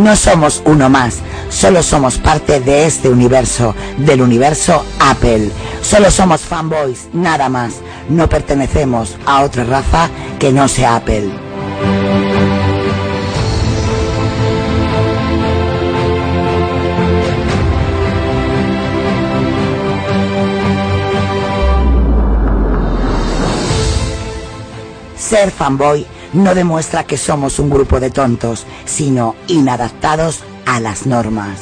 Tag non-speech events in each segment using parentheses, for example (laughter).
No, somos uno más. Solo somos parte de este universo, del universo Apple. Solo somos fanboys, nada más. No pertenecemos a otra raza que no sea Apple. Ser fanboy no demuestra que somos un grupo de tontos, sino inadaptados a las normas.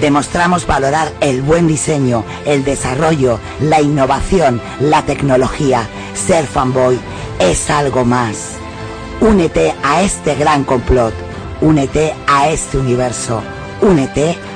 Demostramos valorar el buen diseño, el desarrollo, la innovación, la tecnología. Ser fanboy es algo más. Únete a este gran complot. Únete a este universo. Únete a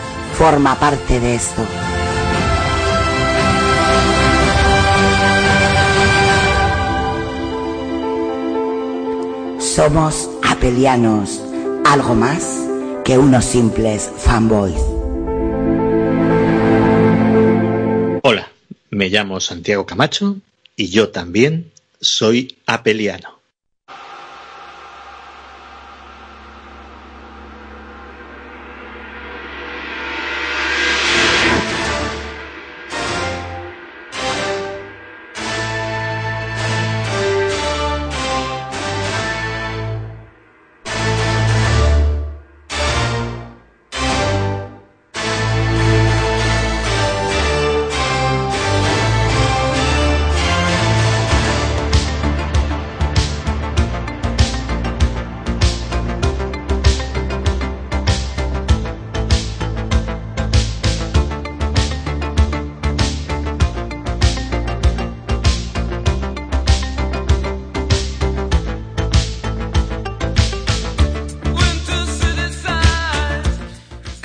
forma parte de esto. Somos apelianos, algo más que unos simples fanboys. Hola, me llamo Santiago Camacho y yo también soy apeliano.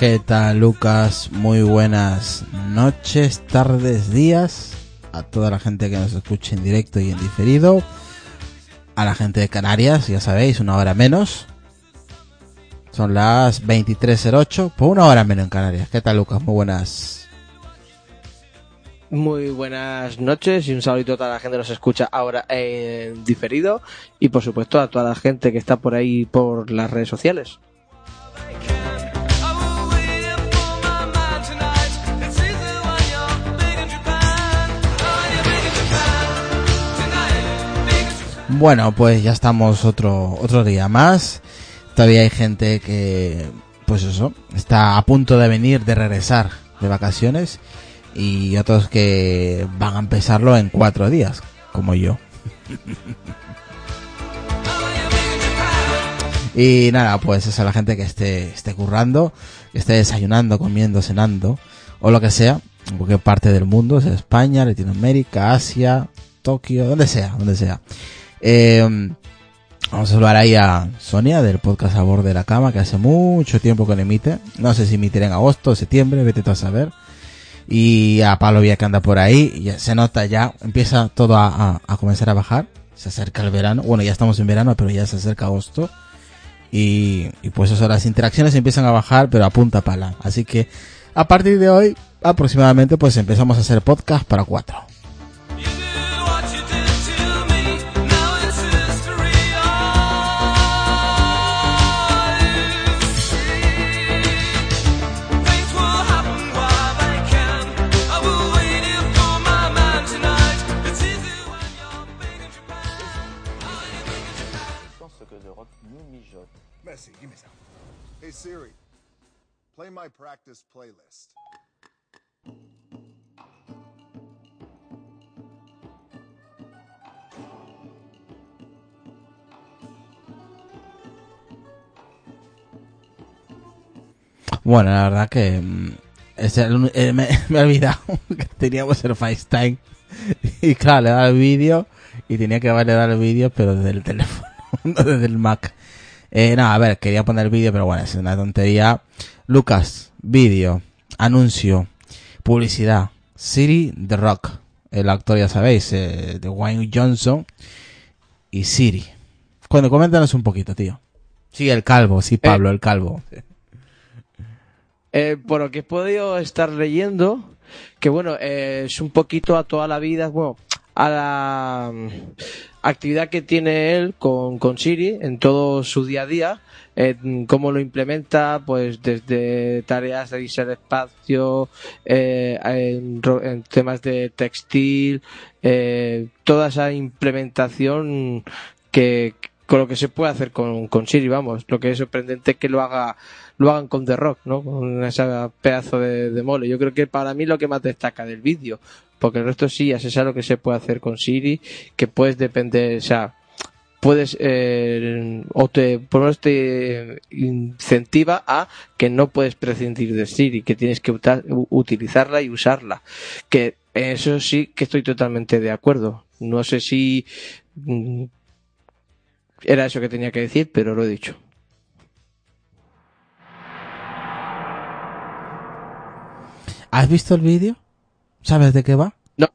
¿Qué tal, Lucas? Muy buenas noches, tardes, días a toda la gente que nos escuche en directo y en diferido. A la gente de Canarias, ya sabéis, una hora menos. Son las 23.08, por una hora menos en Canarias. ¿Qué tal, Lucas? Muy buenas. Muy buenas noches y un saludito a toda la gente que nos escucha ahora en diferido y por supuesto a toda la gente que está por ahí por las redes sociales. Bueno, pues ya estamos otro, otro día más. Todavía hay gente que, pues eso, está a punto de venir, de regresar de vacaciones. Y otros que van a empezarlo en cuatro días, como yo. (laughs) y nada, pues es a la gente que esté, esté currando, que esté desayunando, comiendo, cenando, o lo que sea, en cualquier parte del mundo, sea España, Latinoamérica, Asia, Tokio, donde sea, donde sea. Eh, vamos a saludar ahí a Sonia del podcast A Bord de la Cama, que hace mucho tiempo que no emite. No sé si emitirá en agosto o septiembre, vete tú a saber. Y a Pablo Villa que anda por ahí, y se nota ya, empieza todo a, comenzar a bajar. Se acerca el verano. Bueno, ya estamos en verano, pero ya se acerca agosto. Y, y pues eso, las interacciones empiezan a bajar, pero a punta pala. Así que a partir de hoy, aproximadamente, pues empezamos a hacer podcast para cuatro. Bueno, la verdad que mm, es el- eh, me, (laughs) me he olvidado (laughs) que teníamos el FaceTime. (laughs) Y claro, le daba el vídeo y tenía que validar el vídeo, pero desde el teléfono, no desde el Mac. Eh, no, a ver, quería poner el vídeo, pero bueno, es una tontería. Lucas, vídeo, anuncio, publicidad, Siri The Rock, el actor ya sabéis, eh, de Wayne Johnson y Siri. Cuando coméntanos un poquito, tío. Sí, el calvo, sí, Pablo, el calvo. Eh, por lo que he podido estar leyendo, que bueno, eh, es un poquito a toda la vida, bueno, a la mm, actividad que tiene él con, con Siri en todo su día a día, eh, cómo lo implementa, pues desde tareas de al espacio, eh, en temas de textil, eh, toda esa implementación que con lo que se puede hacer con, con Siri, vamos, lo que es sorprendente es que lo haga lo hagan con The Rock, ¿no? Con ese pedazo de, de mole. Yo creo que para mí lo que más destaca del vídeo, porque el resto sí, ya se sabe lo que se puede hacer con Siri, que puedes depender, o sea, puedes, eh, o te, por lo menos te incentiva a que no puedes prescindir de Siri, que tienes que utilizarla y usarla. Que eso sí que estoy totalmente de acuerdo. No sé si mm, era eso que tenía que decir, pero lo he dicho. ¿Has visto el vídeo? ¿Sabes de qué va? No.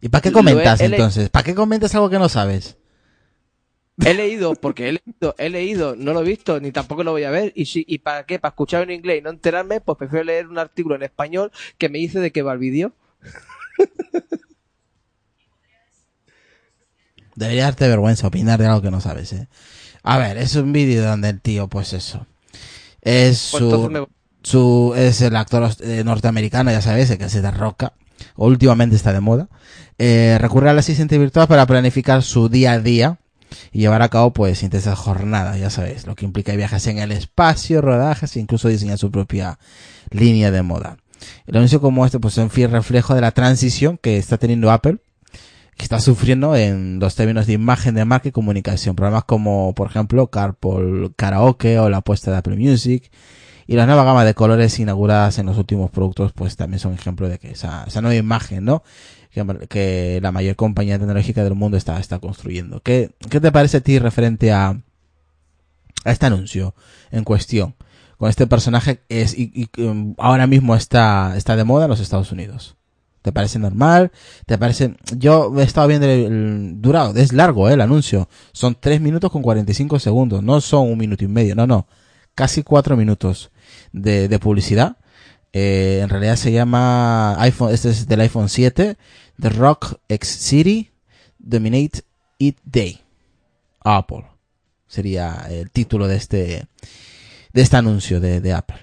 ¿Y para qué comentas entonces? ¿Para qué comentas algo que no sabes? He leído, porque he leído, he leído, no lo he visto, ni tampoco lo voy a ver. Y si, ¿y para qué? Para escuchar en inglés y no enterarme, pues prefiero leer un artículo en español que me dice de qué va el vídeo. Debería darte vergüenza opinar de algo que no sabes, ¿eh? A ver, es un vídeo donde el tío, pues eso. Es Pues su, me- su, es el actor eh, norteamericano, ya sabes, el que se derroca. Últimamente está de moda. Eh, recurre al asistente virtual para planificar su día a día y llevar a cabo, pues, intensas jornadas, ya sabéis, lo que implica viajes en el espacio, rodajes e incluso diseñar su propia línea de moda. El anuncio como este, pues, es un fiel reflejo de la transición que está teniendo Apple que está sufriendo en los términos de imagen de marca y comunicación. Programas como, por ejemplo, Carpool Karaoke o la apuesta de Apple Music y la nueva gama de colores inauguradas en los últimos productos, pues también son ejemplo de que esa, esa nueva imagen, ¿no? Que, que la mayor compañía tecnológica del mundo está, está construyendo. ¿Qué, ¿Qué te parece a ti referente a, a este anuncio en cuestión? Con este personaje es, y, y, um, ahora mismo está, está de moda en los Estados Unidos. ¿Te parece normal? ¿Te parece...? Yo he estado viendo el, el durado, es largo ¿eh? el anuncio. Son 3 minutos con 45 segundos, no son un minuto y medio, no, no. Casi 4 minutos de, de publicidad. Eh, en realidad se llama iPhone, este es del iPhone 7, The Rock X City, Dominate It Day. Apple. Sería el título de este, de este anuncio de, de Apple.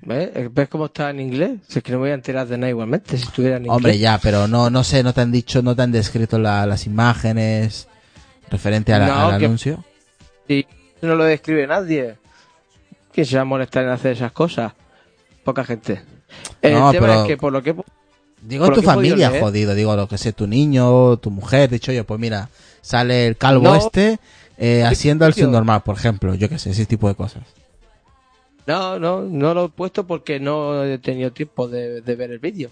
¿Ves? ¿Ves cómo está en inglés? Si es que no me voy a enterar de nada igualmente si estuviera en inglés. Hombre, ya, pero no, no sé, no te han dicho, no te han descrito la- las imágenes referente a la- No, al que- anuncio. Sí, no lo describe nadie. ¿Quién se va a molestar en hacer esas cosas? Poca gente. El No, tema pero- es que por lo que... Por lo tu familia, jodido, digo lo que sé, tu niño, tu mujer, dicho yo, pues mira, sale el calvo No. este eh, haciendo el subnormal, por ejemplo, yo que sé, ese tipo de cosas. No, no, no lo he puesto porque no he tenido tiempo de, de ver el vídeo.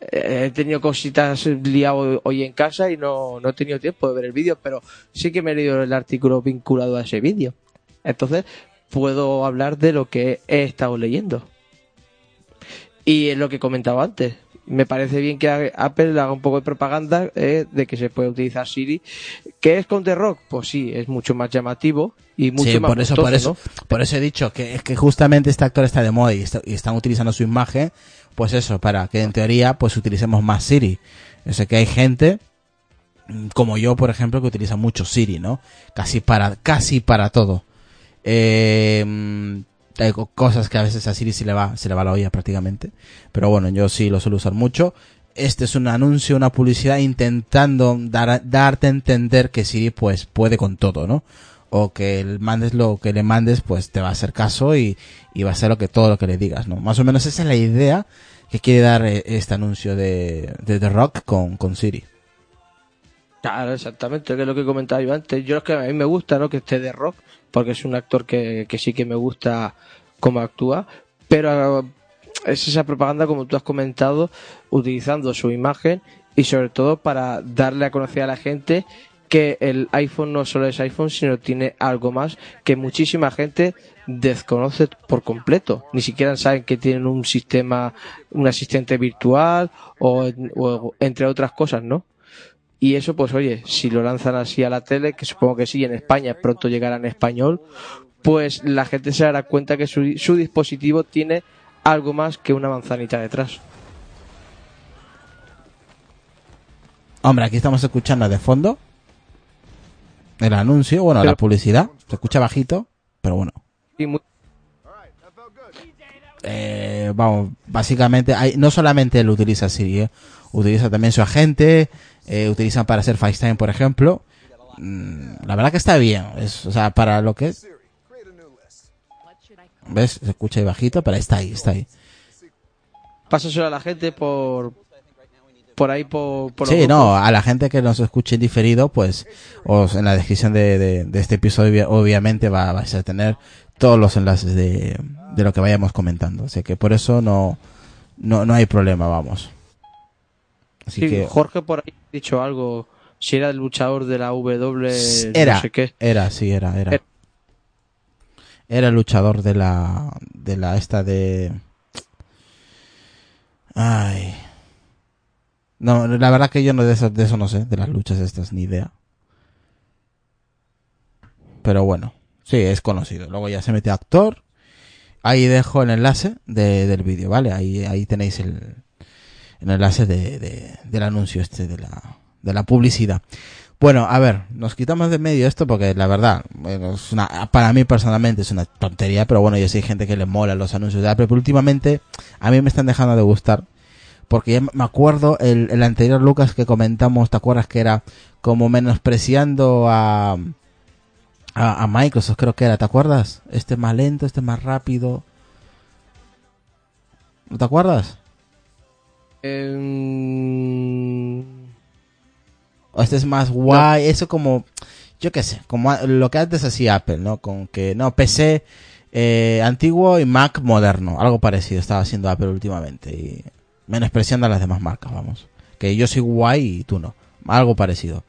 Eh, He tenido cositas liado hoy en casa y no, no he tenido tiempo de ver el vídeo, pero sí que me he leído el artículo vinculado a ese vídeo. Entonces, puedo hablar de lo que he estado leyendo. Y es lo que comentaba antes. Me parece bien que Apple haga un poco de propaganda eh, de que se puede utilizar Siri. ¿Qué es con The Rock? Pues sí, es mucho más llamativo y mucho sí, más por eso, por eso, por eso he dicho que es que justamente este actor está de moda y, está- y están utilizando su imagen, pues eso, para que en teoría pues utilicemos más Siri. Yo sé que hay gente mm, como yo, por ejemplo, que utiliza mucho Siri, ¿no? Casi para, casi para todo. Eh, mm, hay co- cosas que a veces a Siri se le va, se le va la olla prácticamente. Pero bueno, yo sí lo suelo usar mucho. este es un anuncio, una publicidad intentando dar, darte a entender que Siri pues puede con todo, ¿no? O que el mandes lo que le mandes pues te va a hacer caso y, y va a ser lo que todo lo que le digas, ¿no? Más o menos esa es la idea que quiere dar eh, este anuncio de, de The Rock con, con Siri. Claro, exactamente, que es lo que comentaba yo antes. Yo es que a mí me gusta, ¿no? Que esté de rock, porque es un actor que, sí que me gusta cómo actúa, pero eh, es esa propaganda, como tú has comentado, utilizando su imagen y sobre todo para darle a conocer a la gente que el iPhone no solo es iPhone, sino tiene algo más que muchísima gente desconoce por completo. Ni siquiera saben que tienen un sistema, un asistente virtual o, o entre otras cosas, ¿no? Y eso, pues oye, si lo lanzan así a la tele, que supongo que sí, en España pronto llegará en español, pues la gente se dará cuenta que su, su dispositivo tiene algo más que una manzanita detrás. Hombre, aquí estamos escuchando de fondo el anuncio, bueno, Pero- la publicidad. Se escucha bajito, pero bueno. Y muy- Eh, vamos, básicamente, hay, no solamente él utiliza Siri, ¿eh? utiliza también su agente, eh, utilizan para hacer FaceTime, por ejemplo. Mm, la verdad que está bien, es, o sea, para lo que es. ¿ves? Se escucha ahí bajito, pero está ahí, está ahí. Pásaselo a la gente por por ahí por, por Sí, no, a la gente que nos escuche en diferido, pues os, en la descripción de, de- de este episodio obviamente va, vais a tener todos los enlaces de, de lo que vayamos comentando. Así que por eso no, no, no hay problema, vamos. Así Sí, que Jorge por ahí ha dicho algo. Si era el luchador de la W, era, no sé qué. era, sí, era, era. Era. Era el luchador de la, de la esta de... Ay. No, la verdad que yo no de eso, de eso no sé, de las luchas estas, ni idea. Pero bueno, sí, es conocido. Luego ya se mete actor. Ahí dejo el enlace de- del vídeo, ¿vale? Ahí, ahí tenéis el, el enlace de, de- del anuncio este de la, de la publicidad. Bueno, a ver, nos quitamos de medio esto porque la verdad, es una, para mí personalmente es una tontería, pero bueno, yo hay gente que le mola los anuncios de Apple, pero últimamente a mí me están dejando de gustar. Porque ya me acuerdo el, el anterior Lucas que comentamos, ¿te acuerdas que era como menospreciando a, a, a Microsoft, creo que era, ¿te acuerdas? Este es más lento, este es más rápido. ¿No te acuerdas? Em, O este es más guay, eso como, yo qué sé, como lo que antes hacía Apple, ¿no? Con que, no, PC eh, antiguo y Mac moderno, algo parecido estaba haciendo Apple últimamente y menospreciando a las demás marcas, vamos. Que yo soy guay y tú no, algo parecido.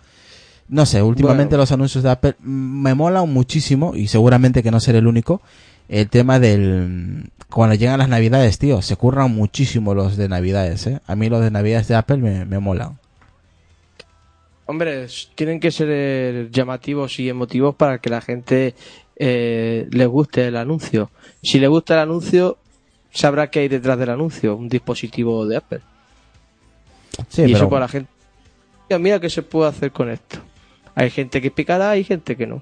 No sé, últimamente Bueno. los anuncios de Apple mm, me molan muchísimo y seguramente que no seré el único. El tema del cuando llegan las navidades, tío, se curran muchísimo los de navidades, ¿eh? A mí los de navidades de Apple me, me molan. Hombre, tienen que ser llamativos y emotivos para que la gente eh, les guste el anuncio. Si le gusta el anuncio, sabrá que hay detrás del anuncio, un dispositivo de Apple. Sí, y pero- eso para la gente. Mira, mira qué se puede hacer con esto. Hay gente que picará, hay gente que no.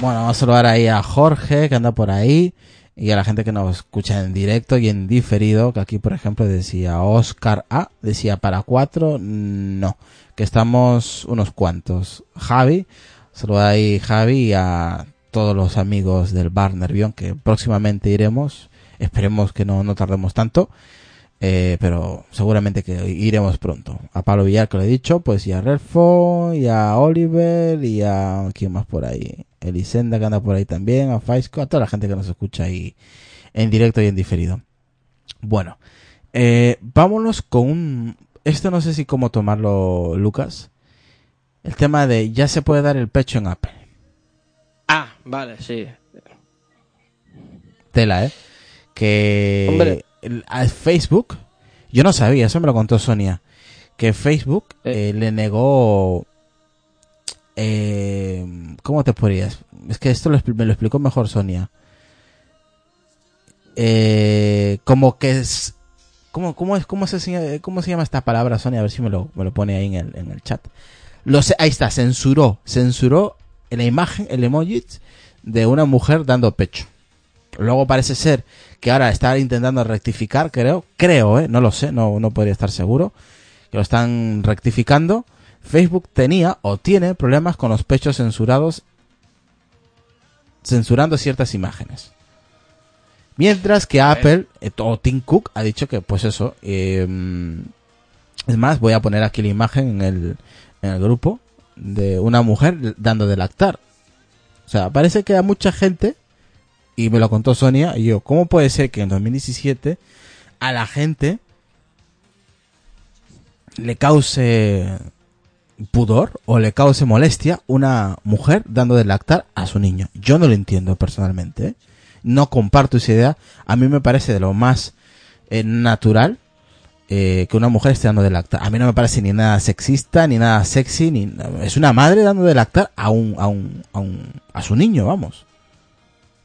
Bueno, vamos a saludar ahí a Jorge, que anda por ahí, y a la gente que nos escucha en directo y en diferido, que aquí, por ejemplo, decía Oscar A, decía para cuatro, no, que estamos unos cuantos. Javi, saludar ahí Javi y a todos los amigos del bar Nervión, que próximamente iremos, esperemos que no, no tardemos tanto, eh, pero seguramente que iremos pronto. A Pablo Villar, que lo he dicho, pues y a Relfo, y a Oliver, y a... ¿Quién más por ahí? Elisenda, que anda por ahí también, a Faisco, a toda la gente que nos escucha ahí en directo y en diferido. Bueno, eh, vámonos con un... Esto no sé si cómo tomarlo, Lucas. El tema de ya se puede dar el pecho en Apple. Ah, vale, sí. Tela, ¿eh? Que Hombre. a Facebook, yo no sabía, eso me lo contó Sonia, que Facebook Eh. eh, le negó... Eh, ¿Cómo te podrías? Es que esto me lo explicó mejor Sonia. Eh, como que es, ¿Cómo, cómo, es, cómo, se, ¿Cómo se llama esta palabra, Sonia? A ver si me lo, me lo pone ahí en el, en el chat. Ahí está, censuró, censuró la imagen, el emoji de una mujer dando pecho. Luego parece ser que ahora está intentando rectificar, creo, creo, ¿eh? no lo sé, no, no podría estar seguro, que lo están rectificando. Facebook tenía o tiene problemas con los pechos censurados, censurando ciertas imágenes. Mientras que Apple eh, o Tim Cook ha dicho que, pues eso, em, es más, voy a poner aquí la imagen en el, en el grupo de una mujer dando de lactar. O sea, parece que a mucha gente, y me lo contó Sonia, y yo, ¿cómo puede ser que en 2017 a la gente le cause pudor o le cause molestia una mujer dando de lactar a su niño? Yo no lo entiendo personalmente. ¿eh? No comparto esa idea. A mí me parece de lo más eh, natural eh, que una mujer esté dando de lactar. A mí no me parece ni nada sexista, ni nada sexy, ni es una madre dando de lactar a un, a un, a un, a su niño, vamos.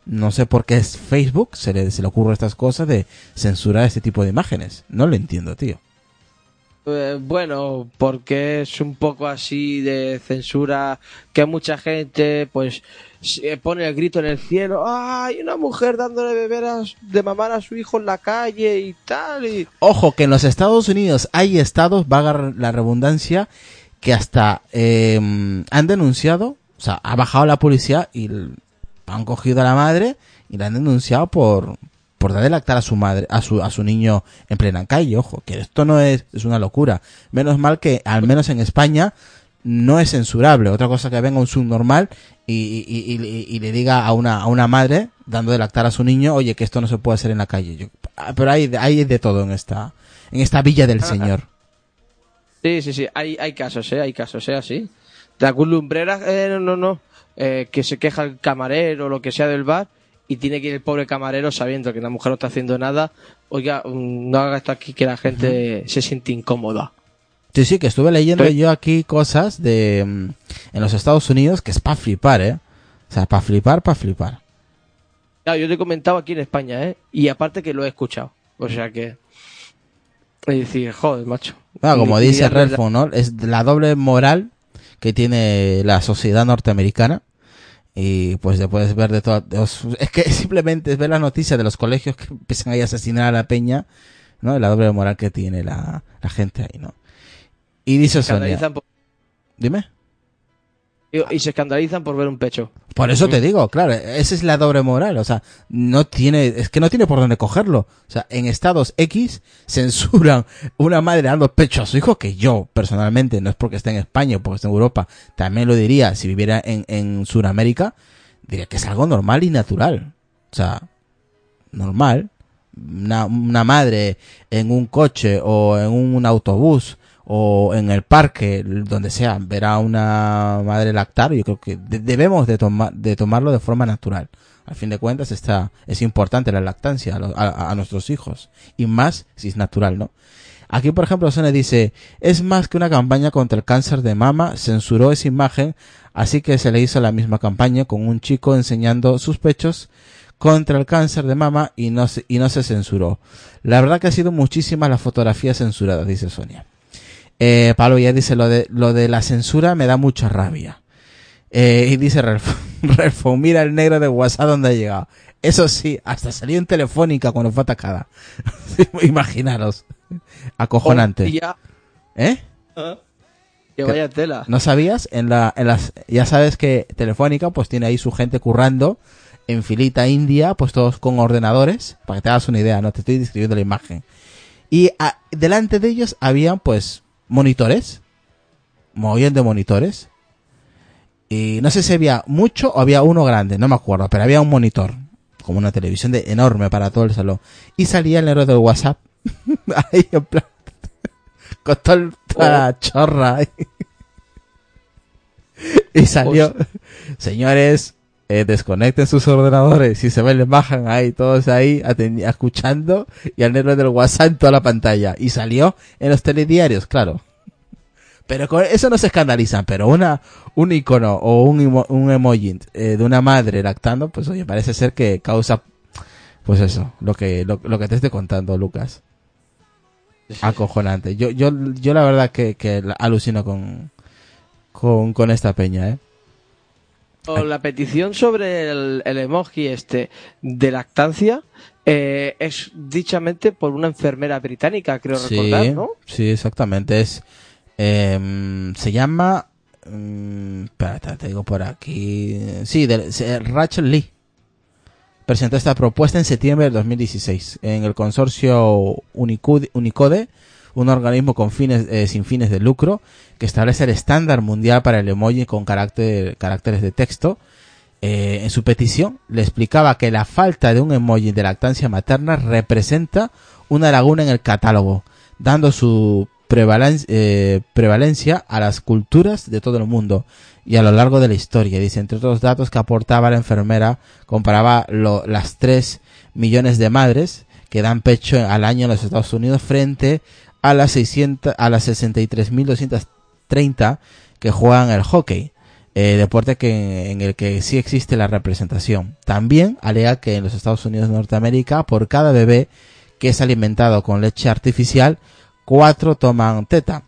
No sé por qué es Facebook se le, se le ocurre estas cosas de censurar este tipo de imágenes. No lo entiendo, tío. Eh, bueno, porque es un poco así de censura que mucha gente pues pone el grito en el cielo, hay una mujer dándole beber de mamar a su hijo en la calle y tal. Y... Ojo, que en los Estados Unidos hay estados, vaga la redundancia, que hasta em, han denunciado, o sea, ha bajado la policía y han cogido a la madre y la han denunciado por, por dar de lactar a su madre, a su, a su niño en plena calle, ojo, que esto no es, es una locura. Menos mal que, al menos en España, no es censurable. Otra cosa que venga un subnormal y, y, y, le diga a una, a una madre, dando de lactar a su niño, oye, que esto no se puede hacer en la calle. Ah, pero hay, hay de todo en esta, en esta villa del Señor. Sí, sí, sí, hay, hay casos, ¿eh? Hay casos, ¿eh? Así. De algún lumbrera, eh, no, no, no. Eh, que se queja el camarero o lo que sea del bar y tiene que ir el pobre camarero sabiendo que la mujer no está haciendo nada, oiga, mm, no haga esto aquí que la gente se siente incómoda. Sí, sí, que estuve leyendo yo aquí cosas de mm, en los Estados Unidos que es para flipar, ¿eh? O sea, para flipar, para flipar. Claro, yo te he comentado aquí en España, ¿eh? Y aparte que lo he escuchado. O sea que... Es decir, joder, macho. Ah, como dice Redford, ¿no? Es la doble moral que tiene la sociedad norteamericana y pues después ver de todo (laughs) es que simplemente es ver las noticias de los colegios que empiezan a asesinar a la peña no la doble moral que tiene la, la gente ahí no y dice Sonia. dime y se escandalizan por ver un pecho. Por eso te digo, claro, esa es la doble moral, o sea, no tiene, es que no tiene por dónde cogerlo. O sea, en estados X censuran una madre dando pecho a su hijo, que yo, personalmente, no es porque esté en España o porque esté en Europa, también lo diría si viviera en, en Sudamérica, diría que es algo normal y natural. O sea, normal. Una, una madre en un coche o en un autobús o en el parque, donde sea, ver a una madre lactar, yo creo que debemos de, tomar de tomarlo de forma natural. Al fin de cuentas está, es importante la lactancia a, a, nuestros hijos. Y más si es natural, ¿no? Aquí, por ejemplo, Sone dice, es más que una campaña contra el cáncer de mama, censuró esa imagen, así que se le hizo la misma campaña con un chico enseñando sus pechos contra el cáncer de mama y no se, y no se censuró. La verdad que ha sido muchísimas las fotografías censuradas, dice Sonia. Eh, Pablo ya dice lo de, lo de la censura me da mucha rabia. Eh, y dice Relfo, (laughs) mira el negro de WhatsApp donde ha llegado. Eso sí, hasta salió en Telefónica cuando fue atacada. (laughs) Imaginaros. Acojonante. ya. ¿Eh? Ah, que vaya tela. ¿No sabías? En la, en las, ya sabes que Telefónica pues tiene ahí su gente currando en filita india, pues todos con ordenadores, para que te hagas una idea, no te estoy describiendo la imagen. Y delante de ellos habían pues monitores, movían de monitores. Y no sé si había mucho o había uno grande, no me acuerdo, pero había un monitor, como una televisión de enorme para todo el salón. Y salía el héroe del WhatsApp, (laughs) ahí en plan, (laughs) con toda la oh. chorra. (laughs) y salió, señores, eh, desconecten sus ordenadores y se ven, les bajan ahí, todos ahí, escuchando, y al negro del WhatsApp en toda la pantalla. Y salió en los telediarios, claro. Pero con eso no se escandalizan, pero una, un icono o un, un emoji eh, de una madre lactando, pues oye, parece ser que causa, pues eso, lo que, lo, que te estoy contando, Lucas. Acojonante. Yo, yo, yo la verdad que, que alucino con, con, con esta peña, ¿eh? O la petición sobre el, el emoji este de lactancia eh, es dichamente por una enfermera británica, creo Sí, recordar, ¿no? sí, exactamente. Es, em, se llama, mm, espérate, te digo por aquí. Sí, de, Rachel Lee. Presentó esta propuesta en septiembre del 2016 en el consorcio Unicode, Unicode un organismo con fines, eh, sin fines de lucro que establece el estándar mundial para el emoji con carácter, caracteres de texto. Eh, en su petición le explicaba que la falta de un emoji de lactancia materna representa una laguna en el catálogo, dando su prevalen- eh, prevalencia a las culturas de todo el mundo y a lo largo de la historia. Dice, entre otros datos que aportaba la enfermera, comparaba lo- las 3 millones de madres que dan pecho al año en los Estados Unidos frente a las 600, a las 63.230 que juegan el hockey, eh, deporte que, en el que sí existe la representación. También alega que en los Estados Unidos de Norteamérica, por cada bebé que es alimentado con leche artificial, cuatro toman teta.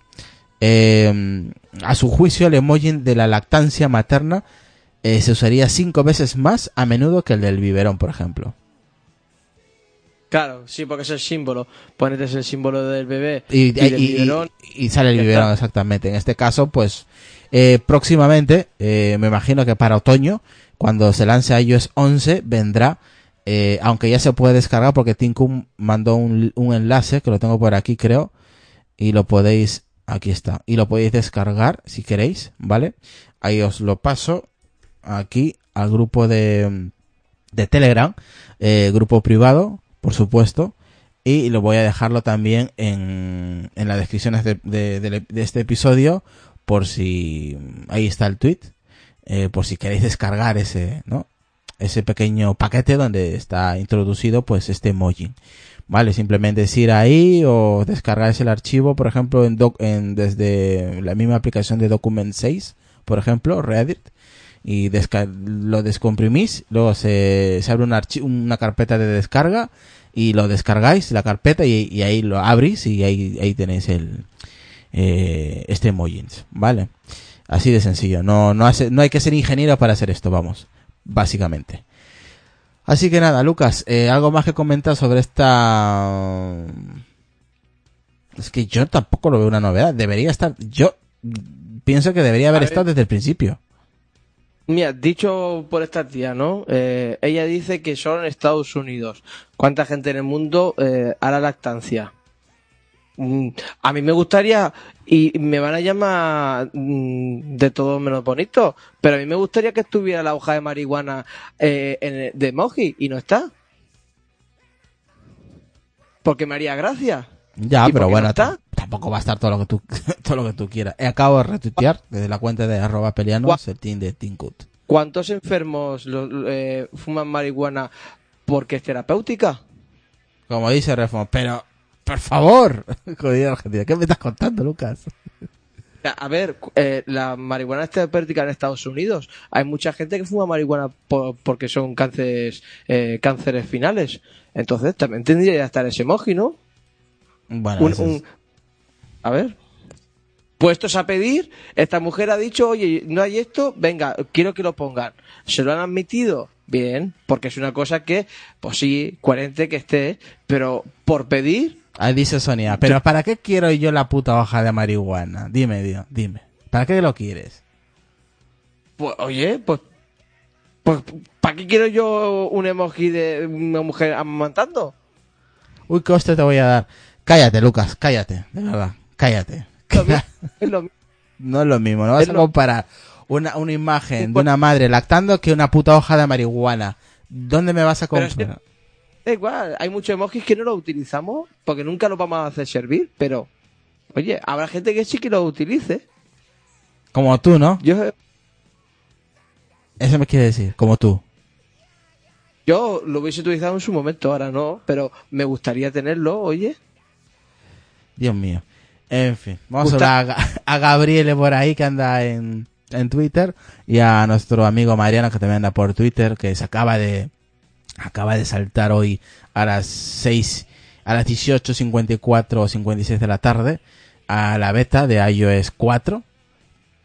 Eh, a su juicio, el emoji de la lactancia materna eh, se usaría cinco veces más a menudo que el del biberón, por ejemplo. Claro, sí, porque es el símbolo. Ponete el símbolo del bebé Y, y, del y- biberón. y sale el biberón, está. exactamente. En este caso, pues, eh, próximamente, eh, me imagino que para otoño, cuando se lance iOS 11, vendrá, eh, aunque ya se puede descargar porque Cook mandó un, un enlace, que lo tengo por aquí, creo, y lo podéis, aquí está, y lo podéis descargar si queréis, ¿vale? Ahí os lo paso aquí al grupo de, de Telegram, eh, grupo privado, por supuesto, y lo voy a dejarlo también en, en las descripciones de, este episodio, por si ahí está el tweet, eh, por si queréis descargar ese, ¿no? Ese pequeño paquete donde está introducido, pues, este emoji. Vale, simplemente es ir ahí o descargáis el archivo, por ejemplo, en, doc- en desde la misma aplicación de Document 6, por ejemplo, Reddit, y desca- lo descomprimís, luego se, se abre un archi- una carpeta de descarga y lo descargáis, la carpeta, y, y ahí lo abrís y ahí, ahí tenéis el, eh, este emoji, ¿vale? Así de sencillo, no, no, hace, no hay que ser ingeniero para hacer esto, vamos, básicamente. Así que nada, Lucas, eh, algo más que comentar sobre esta... Es que yo tampoco lo veo una novedad, debería estar, yo pienso que debería haber estado desde el principio. Mira, dicho por esta tía, ¿no? Eh, ella dice que solo en Estados Unidos. ¿Cuánta gente en el mundo eh, hará lactancia? Mm, a mí me gustaría, y me van a llamar mm, de todo menos bonito, pero a mí me gustaría que estuviera la hoja de marihuana eh, en de emoji y no está. Porque me haría gracia. Ya, ¿Y por pero bueno, no está? Tam- tampoco va a estar todo lo que tú (laughs) todo lo que tú quieras. Eh, Acabo de retuitear desde la cuenta de arroba pelianos el team de. ¿Cuántos enfermos lo- eh, fuman marihuana porque es terapéutica? Como dice Refon, pero por favor, (laughs) jodido Argentina, ¿qué me estás contando, Lucas? A ver, eh, la marihuana es terapéutica en Estados Unidos. Hay mucha gente que fuma marihuana po- porque son cánceres, eh, cánceres finales. Entonces también tendría que estar ese emoji, ¿no? Bueno, Un- es- un- A ver. Puestos a pedir, esta mujer ha dicho, oye, no hay esto, venga, quiero que lo pongan. ¿Se lo han admitido? Bien, porque es una cosa que, pues sí, coherente que esté, pero por pedir, Ahí dice Sonia, pero ¿para qué quiero yo la puta hoja de marihuana? Dime, Dios, dime. ¿Para qué lo quieres? Pues, oye, pues, pues, ¿para qué quiero yo un emoji de una mujer amamantando? Uy, qué hostia te voy a dar. Cállate, Lucas, cállate, de verdad, cállate. (laughs) Es lo mismo. No es lo mismo, no vas Es a comparar una, una imagen de una madre lactando que una puta hoja de marihuana. ¿Dónde me vas a comprar? Da igual, hay muchos emojis que no los utilizamos porque nunca los vamos a hacer servir, pero, oye, habrá gente que sí que los utilice. Como tú, ¿no? Yo, Eso me quiere decir, como tú. yo lo hubiese utilizado en su momento, ahora no, pero me gustaría tenerlo, oye. Dios mío. En fin, vamos Gusta- a hablar a, a Gabriele por ahí que anda en, en Twitter y a nuestro amigo Mariano que también anda por Twitter que se acaba de acaba de saltar hoy a las seis a las 18.54 o 56 de la tarde a la beta de iOS 4.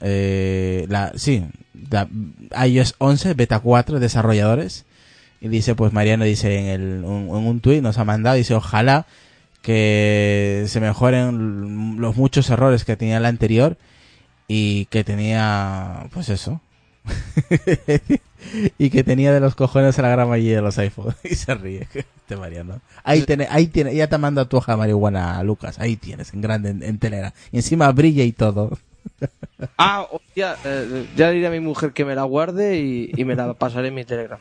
Eh, la, sí, la, iOS 11, beta 4, desarrolladores. Y dice, pues Mariano dice en, el, un, en un tuit, nos ha mandado, dice, ojalá que se mejoren los muchos errores que tenía la anterior y que tenía, pues eso. (laughs) y que tenía de los cojones a la gran mayoría de los iPhones. (laughs) y se ríe, (laughs) este Mariano. Ahí tiene, ahí tiene, ya te manda tu hoja de marihuana, Lucas. Ahí tienes, en grande, en, en telera. Y encima brilla y todo. Ah, hostia, eh, ya diré a mi mujer que me la guarde y, y me la pasaré en mi Telegram.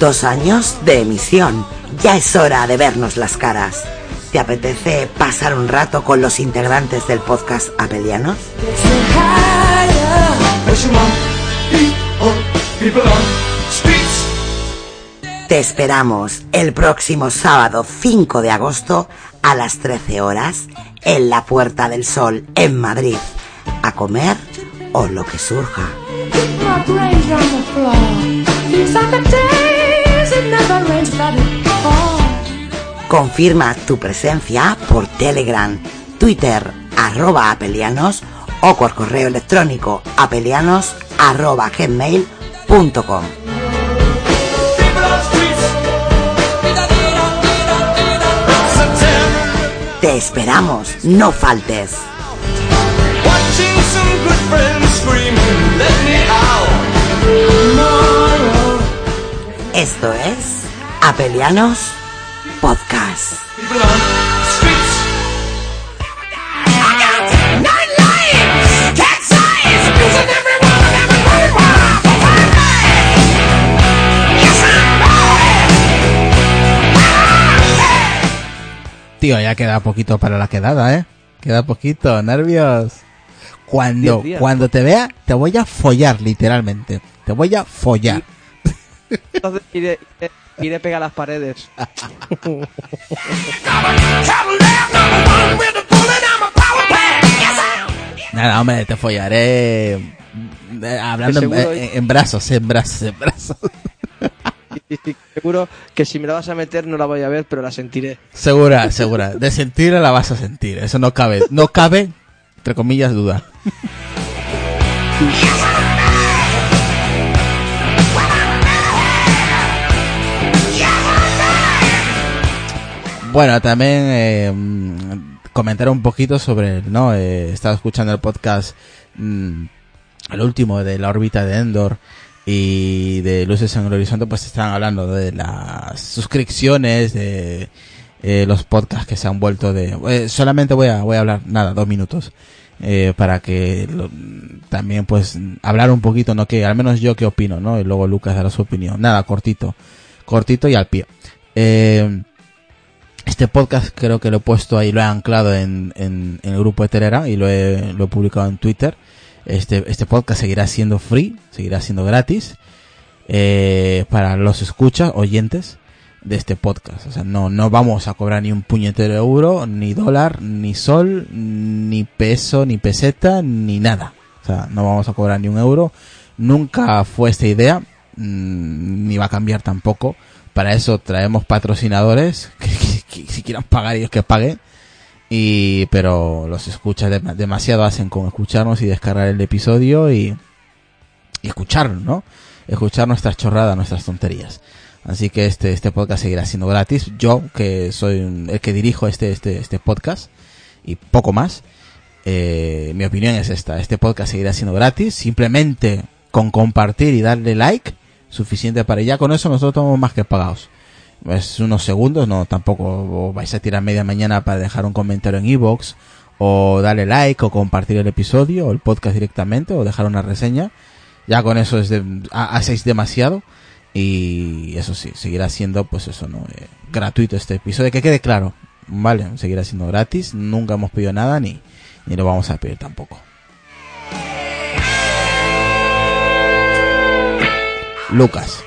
Dos años de emisión. Ya es hora de vernos las caras. ¿Te apetece pasar un rato con los integrantes del podcast Apelianos? Te esperamos el próximo sábado 5 de agosto a las 13 horas en la Puerta del Sol en Madrid. A comer o lo que surja. Confirma tu presencia por Telegram, Twitter, arroba apelianos o por correo electrónico apelianos arroba gmail.com. Te esperamos, no faltes. Watching some good friends screaming, let me out. Esto es Apelianos Podcast. Tío, ya queda poquito para la quedada, ¿eh? Queda poquito, nervios. Cuando, cuando te vea, te voy a follar, literalmente. Te voy a follar. Entonces iré, iré, iré a pegar las paredes. Nada, hombre, te follaré. eh, Hablando en, seguro- en- en brazos, en brazos, en brazos. Seguro que si me la vas a meter no la voy a ver, pero la sentiré. Segura, segura. De sentir la vas a sentir. Eso no cabe. No cabe, entre comillas, duda. (laughs) Bueno, también eh, mm, comentar un poquito sobre, ¿no? Eh, he estado escuchando el podcast, mm, el último de la órbita de Endor y de Luces en el Horizonte, pues estaban hablando de las suscripciones, de eh, los podcasts que se han vuelto de... eh, solamente voy a, voy a hablar, nada, dos minutos, eh, para que también pues hablar un poquito, ¿no? Que al menos yo qué opino, ¿no? Y luego Lucas dará su opinión. Nada, cortito, cortito y al pie. Eh, este podcast creo que lo he puesto ahí, lo he anclado en, en, el grupo de Telera y lo he, lo he publicado en Twitter. Este, este podcast seguirá siendo free, seguirá siendo gratis eh, para los escuchas, oyentes de este podcast. O sea, no, no vamos a cobrar ni un puñetero euro, ni dólar, ni sol, ni peso, ni peseta, ni nada. O sea, no vamos a cobrar ni un euro. Nunca fue esta idea, mm, ni va a cambiar tampoco. Para eso traemos patrocinadores (laughs) que, si quieran pagar ellos que paguen. Y, pero los escuchas dem- demasiado hacen con escucharnos y descargar el episodio y, y ¿no? Escuchar nuestras chorradas, nuestras tonterías. Así que este, este podcast seguirá siendo gratis. Yo, que soy el que dirijo este, este, este podcast y poco más, eh, mi opinión es esta. Este podcast seguirá siendo gratis. Simplemente con compartir y darle like, suficiente para ya. Con eso nosotros estamos más que pagados. Es unos segundos, no tampoco vais a tirar media mañana para dejar un comentario en iVoox o darle like o compartir el episodio o el podcast directamente o dejar una reseña. Ya con eso es de, ha- hacéis demasiado y eso sí, seguirá siendo pues eso, ¿no? Eh, gratuito este episodio, que quede claro, ¿vale? Seguirá siendo gratis, nunca hemos pedido nada ni, ni lo vamos a pedir tampoco. Lucas.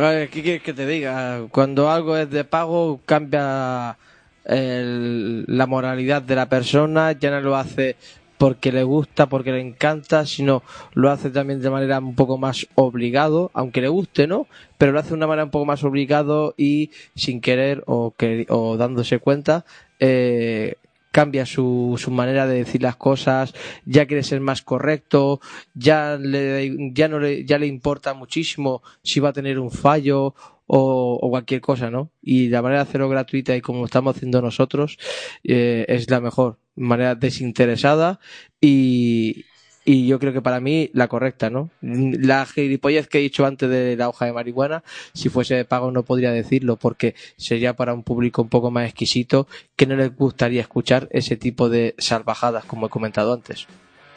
¿Qué quieres que te diga? Cuando algo es de pago, cambia el- la moralidad de la persona, ya no lo hace porque le gusta, porque le encanta, sino lo hace también de manera un poco más obligado, aunque le guste, ¿no? Pero lo hace de una manera un poco más obligado y sin querer o, o dándose cuenta, eh, cambia su, su manera de decir las cosas, ya quiere ser más correcto, ya le, ya no le, ya le importa muchísimo si va a tener un fallo o, o cualquier cosa, ¿no? Y la manera de hacerlo gratuita y como estamos haciendo nosotros eh, es la mejor manera desinteresada y, y yo creo que para mí la correcta, ¿no? La gilipollez que he dicho antes de la hoja de marihuana, si fuese de pago no podría decirlo porque sería para un público un poco más exquisito que no les gustaría escuchar ese tipo de salvajadas como he comentado antes.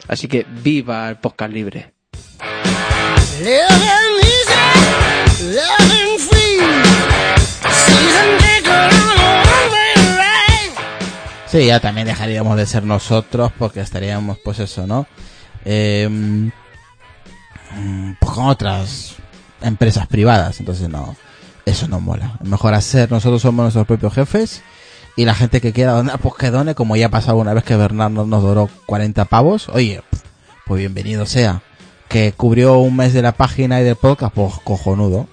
Así que viva el podcast libre. Sí, ya también dejaríamos de ser nosotros porque estaríamos, pues eso, ¿no? Eh, pues con otras empresas privadas, entonces no, eso no mola. Mejor hacer, nosotros somos nuestros propios jefes y la gente que quiera donar, pues que done, como ya ha pasado una vez que Bernardo nos donó 40 pavos, oye, pues bienvenido sea. Que cubrió un mes de la página y del podcast, pues cojonudo.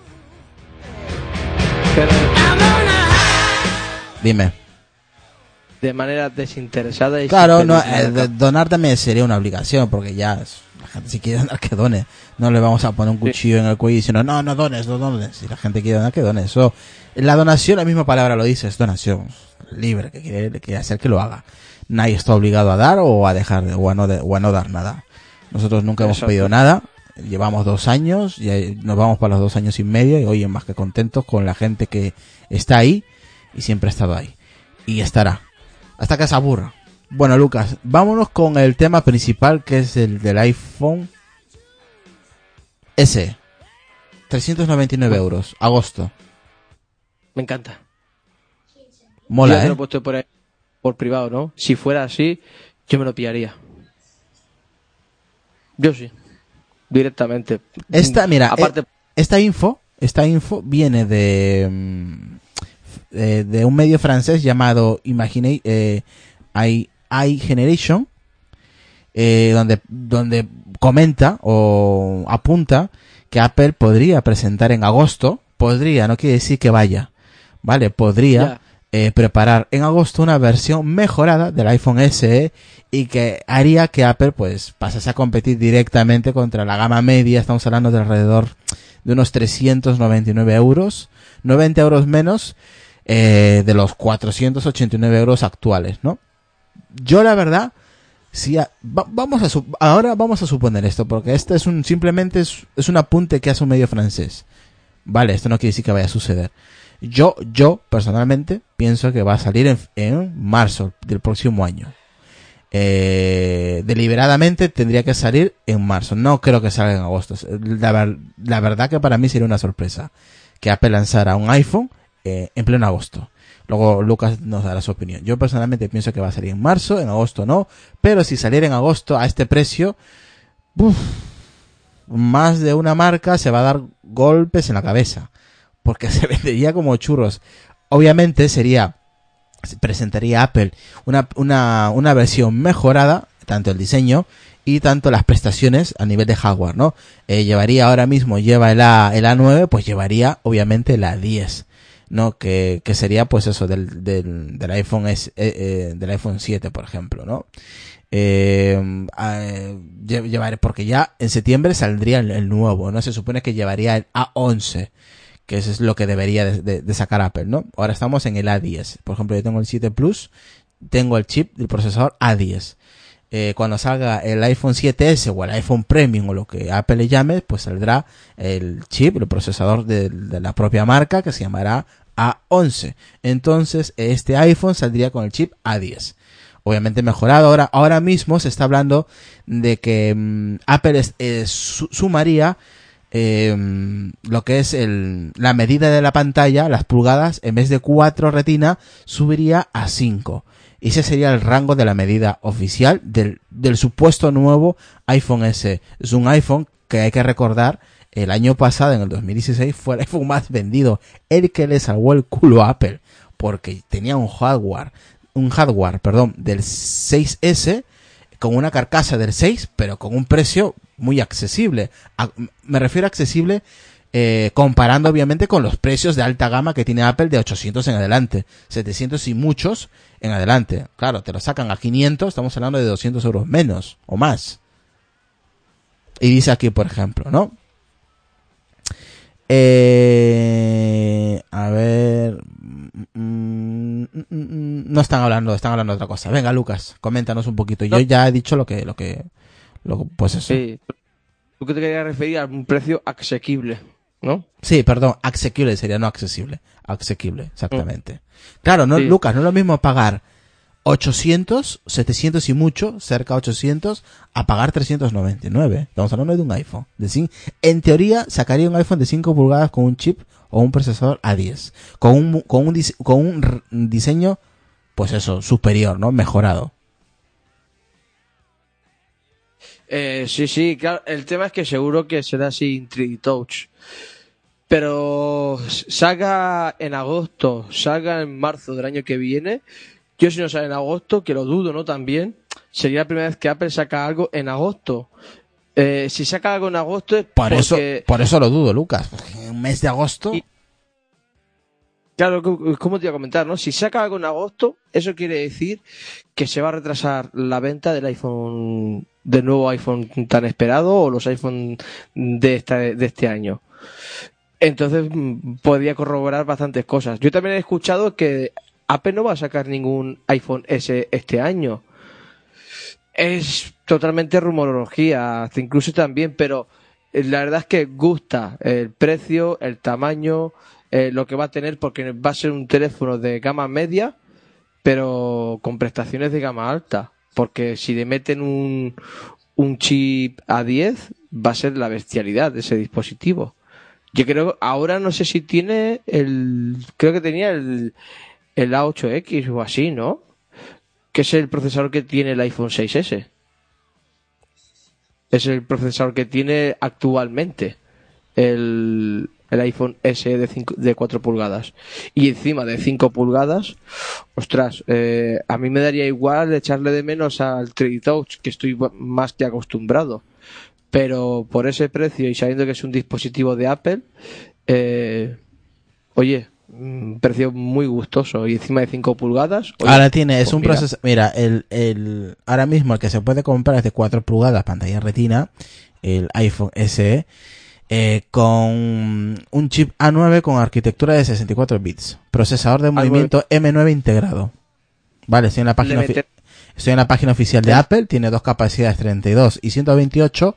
Dime. De manera desinteresada y Claro, no, eh, donar también sería una obligación, porque ya la gente si quiere donar que done. No le vamos a poner un cuchillo en el cuello diciendo, no, no dones, no dones. Si la gente quiere donar, que done. Eso, la donación, la misma palabra lo dice, es donación. Libre, que quiere, que quiere hacer que lo haga. Nadie está obligado a dar o a dejar, de- o a no, de- o a no dar nada. Nosotros nunca hemos pedido nada. Llevamos dos años, y ahí nos vamos para los dos años y medio, y oye, más que contentos con la gente que está ahí y siempre ha estado ahí. Y estará. Hasta que se aburra. Bueno, Lucas, vámonos con el tema principal que es el del iPhone S. 399 euros. Agosto. Me encanta. yo Mola, te lo he ¿eh? puesto por, ahí, por privado, ¿no? Si fuera así, yo me lo pillaría. Yo sí. Directamente. Esta, mira, Aparte, eh, esta info, esta info viene de, mm, eh, de un medio francés llamado Imagine, eh, I, iGeneration, eh, donde, donde comenta o apunta que Apple podría presentar en agosto, podría, no quiere decir que vaya, ¿vale? Podría eh, preparar en agosto una versión mejorada del iPhone SE y que haría que Apple pues pasase a competir directamente contra la gama media, estamos hablando de alrededor de unos 399 euros, 90 euros menos eh, de los 489 euros actuales, ¿no? Yo la verdad, si a- va- vamos a ahora vamos a suponer esto, porque este es un simplemente es, es un apunte que hace un medio francés. Vale, esto no quiere decir que vaya a suceder. Yo, yo personalmente pienso que va a salir en, en marzo del próximo año. Eh, deliberadamente tendría que salir en marzo. No creo que salga en agosto. La, la verdad que para mí sería una sorpresa que Apple lanzara un iPhone eh, en pleno agosto. Luego Lucas nos dará su opinión. Yo personalmente pienso que va a salir en marzo, en agosto no. Pero si saliera en agosto a este precio, más de una marca se va a dar golpes en la cabeza. Porque (laughs) se vendería como churros. Obviamente sería, se presentaría Apple una, una, una versión mejorada, tanto el diseño y tanto las prestaciones a nivel de hardware, ¿no? Eh, llevaría ahora mismo, lleva el, A, el A9, pues llevaría obviamente la 10. ¿No? Que, que sería pues eso del, del, del iPhone S, eh, eh, del iPhone 7, por ejemplo, ¿no? Eh, eh, lle- llevaré, porque ya en septiembre saldría el, nuevo, ¿no? Se supone que llevaría el A11, que es lo que debería de, de- de sacar Apple, ¿no? Ahora estamos en el A10. Por ejemplo, yo tengo el 7 Plus, tengo el chip del procesador A10. Eh, cuando salga el iPhone 7S o el iPhone Premium o lo que Apple le llame, pues saldrá el chip, el procesador de, de la propia marca que se llamará A11. Entonces, este iPhone saldría con el chip A10. Obviamente mejorado. Ahora, ahora mismo se está hablando de que mm, Apple sumaría eh, lo que es el, la medida de la pantalla, las pulgadas, en vez de 4 retina, subiría a 5. Y ese sería el rango de la medida oficial del, del supuesto nuevo iPhone S. Es un iPhone que hay que recordar, el año pasado, en el 2016, fue el iPhone más vendido, el que le salvó el culo a Apple, porque tenía un hardware, un hardware, perdón, del 6S, con una carcasa del 6, pero con un precio muy accesible. Me refiero a accesible eh, comparando obviamente con los precios de alta gama que tiene Apple de 800 en adelante, 700 y muchos en adelante. Claro, te lo sacan a 500, estamos hablando de 200 euros menos o más. Y dice aquí, por ejemplo, ¿no? Eh, a ver. mm, mm, mm, no están hablando, están hablando de otra cosa. Venga, Lucas, coméntanos un poquito. Yo ya he dicho lo que, lo que, lo, pues eso. Sí. Tú que te querías referir a un precio asequible, ¿no? Sí, perdón, asequible sería no accesible. Asequible, exactamente. Claro, no, Sí. Lucas, no es lo mismo pagar 800, 700 y mucho, cerca de 800, a pagar 399. Estamos hablando de un iPhone. De en teoría, sacaría un iPhone de 5 pulgadas con un chip o un procesador A10. Con un, con un, con un diseño, pues eso, superior, ¿no? Mejorado. Eh, sí, sí, claro. El tema es que seguro que será sin 3D Touch. Pero salga en agosto, salga en marzo del año que viene. Yo si no sale en agosto, que lo dudo, ¿no? También. Sería la primera vez que Apple saca algo en agosto. Eh, si saca algo en agosto es Por eso, por eso lo dudo, Lucas. un mes de agosto. Y- Claro, co- como te iba a comentar, ¿no? Si saca algo en agosto, eso quiere decir que se va a retrasar la venta del iPhone, del nuevo iPhone tan esperado o los iPhone de, esta, de este año. Entonces, mm, podría corroborar bastantes cosas. Yo también he escuchado que Apple no va a sacar ningún iPhone S este año. Es totalmente rumorología, incluso también, pero eh, la verdad es que gusta el precio, el tamaño, eh, lo que va a tener, porque va a ser un teléfono de gama media, pero con prestaciones de gama alta. Porque si le meten un, un chip A10, va a ser la bestialidad de ese dispositivo. Yo creo, ahora no sé si tiene el, creo que tenía el, el A8X o así, ¿no? Que es el procesador que tiene el iPhone 6S. Es el procesador que tiene actualmente el, el iPhone S de, 5 de 4 pulgadas. Y encima de 5 pulgadas, ostras, eh, a mí me daría igual echarle de menos al 3D Touch, que estoy más que acostumbrado. Pero por ese precio y sabiendo que es un dispositivo de Apple, eh, oye, un precio muy gustoso y encima de 5 pulgadas. oye, Ahora tiene, es pues un proceso. Mira, el, el, ahora mismo el que se puede comprar es de 4 pulgadas, pantalla retina, el iPhone SE, eh, con un chip A9 con arquitectura de 64 bits, procesador de movimiento M9 integrado. Vale, estoy en la página, estoy en la página oficial de Apple, tiene dos capacidades 32 y 128.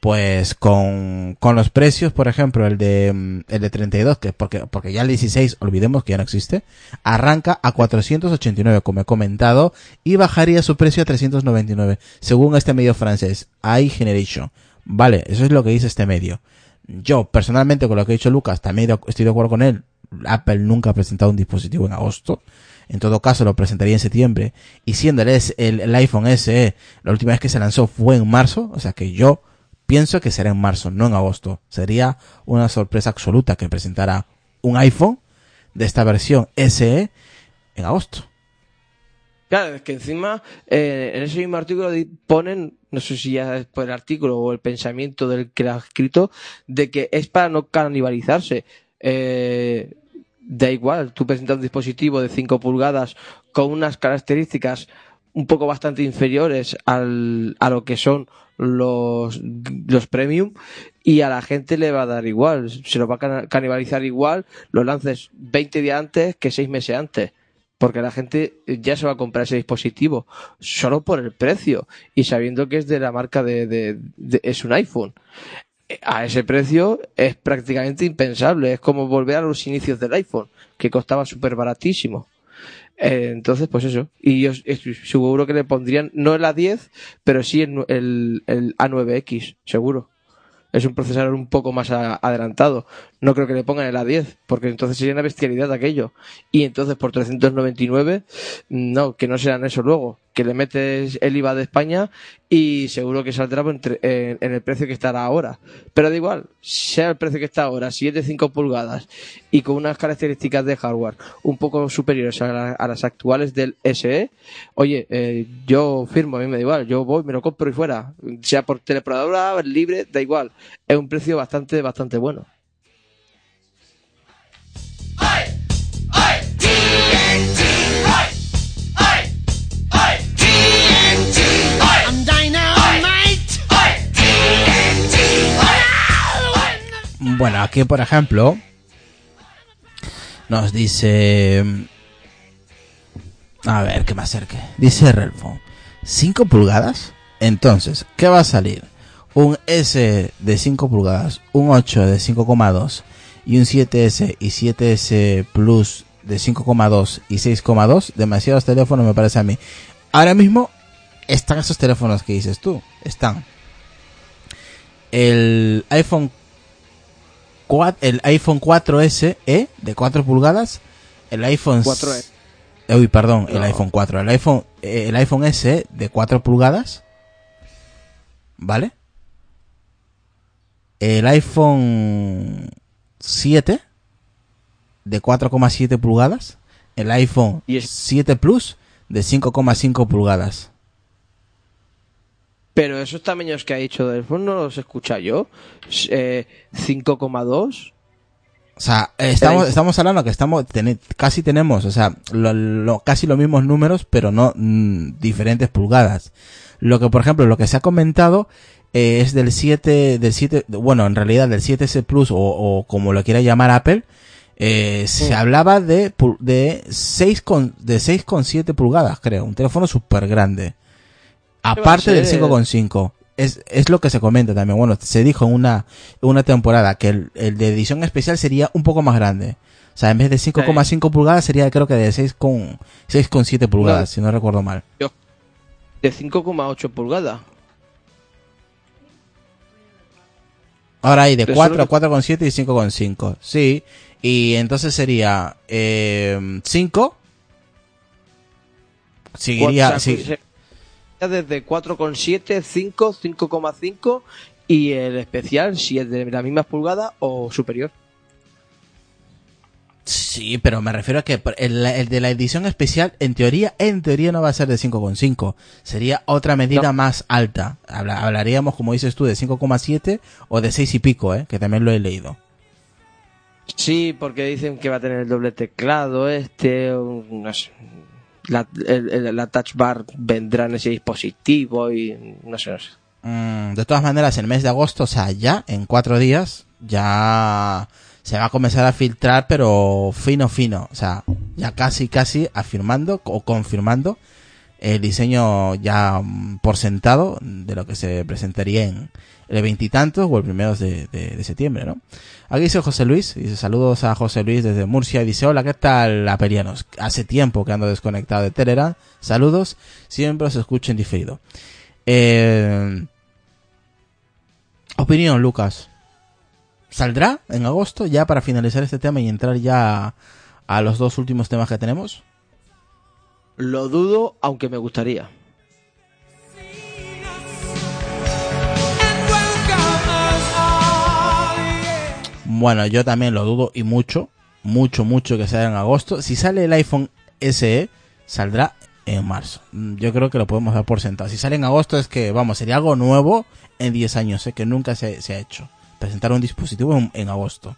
Pues con, con los precios, por ejemplo, el de, mm, el de 32, que porque, porque ya el 16, olvidemos que ya no existe, arranca a 489, como he comentado, y bajaría su precio a 399, según este medio francés, iGeneration. Vale, eso es lo que dice este medio. Yo, personalmente, con lo que ha dicho Lucas, también estoy de acuerdo con él. Apple nunca ha presentado un dispositivo en agosto. En todo caso, lo presentaría en septiembre. Y siendo el, el, el iPhone SE, la última vez que se lanzó fue en marzo. O sea que yo pienso que será en marzo, no en agosto. Sería una sorpresa absoluta que presentara un iPhone de esta versión SE en agosto. Claro, es que encima eh, en ese mismo artículo ponen, no sé si ya es por el artículo o el pensamiento del que lo ha escrito, de que es para no canibalizarse. Eh, da igual, tú presentas un dispositivo de 5 pulgadas con unas características un poco bastante inferiores al, a lo que son los, los premium y a la gente le va a dar igual, se lo va a canibalizar igual, lo lances 20 días antes que 6 meses antes porque la gente ya se va a comprar ese dispositivo solo por el precio y sabiendo que es de la marca de, de- de- es un iPhone a ese precio es prácticamente impensable. Es como volver a los inicios del iPhone, que costaba súper baratísimo. Eh, entonces, pues eso. Y yo seguro que le pondrían, no el A10, pero sí el, el, el A9X, seguro. Es un procesador un poco más adelantado. No creo que le pongan el A10, porque entonces sería una bestialidad aquello. Y entonces por 399, no, que no serán eso luego. Que le metes el IVA de España y seguro que saldrá entre- en, el precio que estará ahora. Pero da igual, sea el precio que está ahora, si es de 5 pulgadas y con unas características de hardware un poco superiores a, la- a las actuales del SE, oye, eh, yo firmo, a mí me da igual, yo voy, me lo compro y fuera. Sea por teleproductora, libre, da igual. Es un precio bastante, bastante bueno. I'm Bueno, aquí por ejemplo nos dice... A ver, que me acerque. Dice Relfon. ¿5 pulgadas? Entonces, ¿qué va a salir? Un S de 5 pulgadas, un 8 de 5,2 y un 7S y 7S Plus de 5,2 y 6,2. Demasiados teléfonos me parece a mí. Ahora mismo están esos teléfonos que dices tú. Están el iPhone 4, el iPhone 4S E de 4 pulgadas, el iPhone 4E. eh, Uy, perdón, el No. iPhone 4, el iPhone eh, el iPhone SE de 4 pulgadas. ¿Vale? El iPhone 7 de 4,7 pulgadas, el iPhone Y es- 7 Plus de 5,5 pulgadas. Pero esos tamaños que ha dicho del iPhone no los escucha yo. Eh, 5,2. O sea, estamos, estamos hablando que estamos tene- casi tenemos, o sea, lo- lo- casi los mismos números, pero no mm, diferentes pulgadas. Lo que, por ejemplo, lo que se ha comentado eh, es del 7, del 7, bueno, en realidad del 7S Plus o, o como lo quiera llamar Apple, eh, se hablaba de, de 6 con, de 6,7 pulgadas, creo, un teléfono súper grande. Aparte del ser? 5,5. Es, es lo que se comenta también. Bueno, se dijo en una, una temporada que el, el de edición especial sería un poco más grande. O sea, en vez de 5,5 pulgadas sería creo que de 6 con 6,7 pulgadas, No. si no recuerdo mal. De 5,8 pulgadas. Ahora hay de Pero 4 solo a 4,7 y 5,5. Sí. Y entonces sería eh, 5. Seguiría. O sea, sí. Desde 4,7, 5, 5,5 y el especial si es de la misma pulgada o superior. Sí, pero me refiero a que el, el de la edición especial, en teoría, en teoría no va a ser de 5,5. Sería otra medida No. más alta. Habla- hablaríamos, como dices tú, de 5,7 o de 6 y pico, ¿eh? Que también lo he leído. Sí, porque dicen que va a tener el doble teclado este, no sé, la, el- la touch bar vendrá en ese dispositivo y no sé, no sé. Mm, de todas maneras, el mes de agosto, o sea, ya en cuatro días, ya se va a comenzar a filtrar, pero fino, fino. O sea, ya casi, casi afirmando o confirmando el diseño ya mm, por sentado de lo que se presentaría en el veintitantos o el primero de, septiembre, ¿no? Aquí dice José Luis, dice saludos a José Luis desde Murcia, dice hola, ¿qué tal apelianos? Hace tiempo que ando desconectado de Telegram, saludos, siempre os escucho en diferido. Eh, opinión, Lucas. ¿Saldrá en agosto ya para finalizar este tema y entrar ya a los dos últimos temas que tenemos? Lo dudo, aunque me gustaría. Bueno, yo también lo dudo y mucho, mucho, mucho que salga en agosto. Si sale el iPhone SE, saldrá en marzo. Mm, Yo creo que lo podemos dar por sentado. Si sale en agosto es que, vamos, sería algo nuevo en 10 años, ¿eh? que nunca se, se ha hecho. Presentar un dispositivo en, agosto.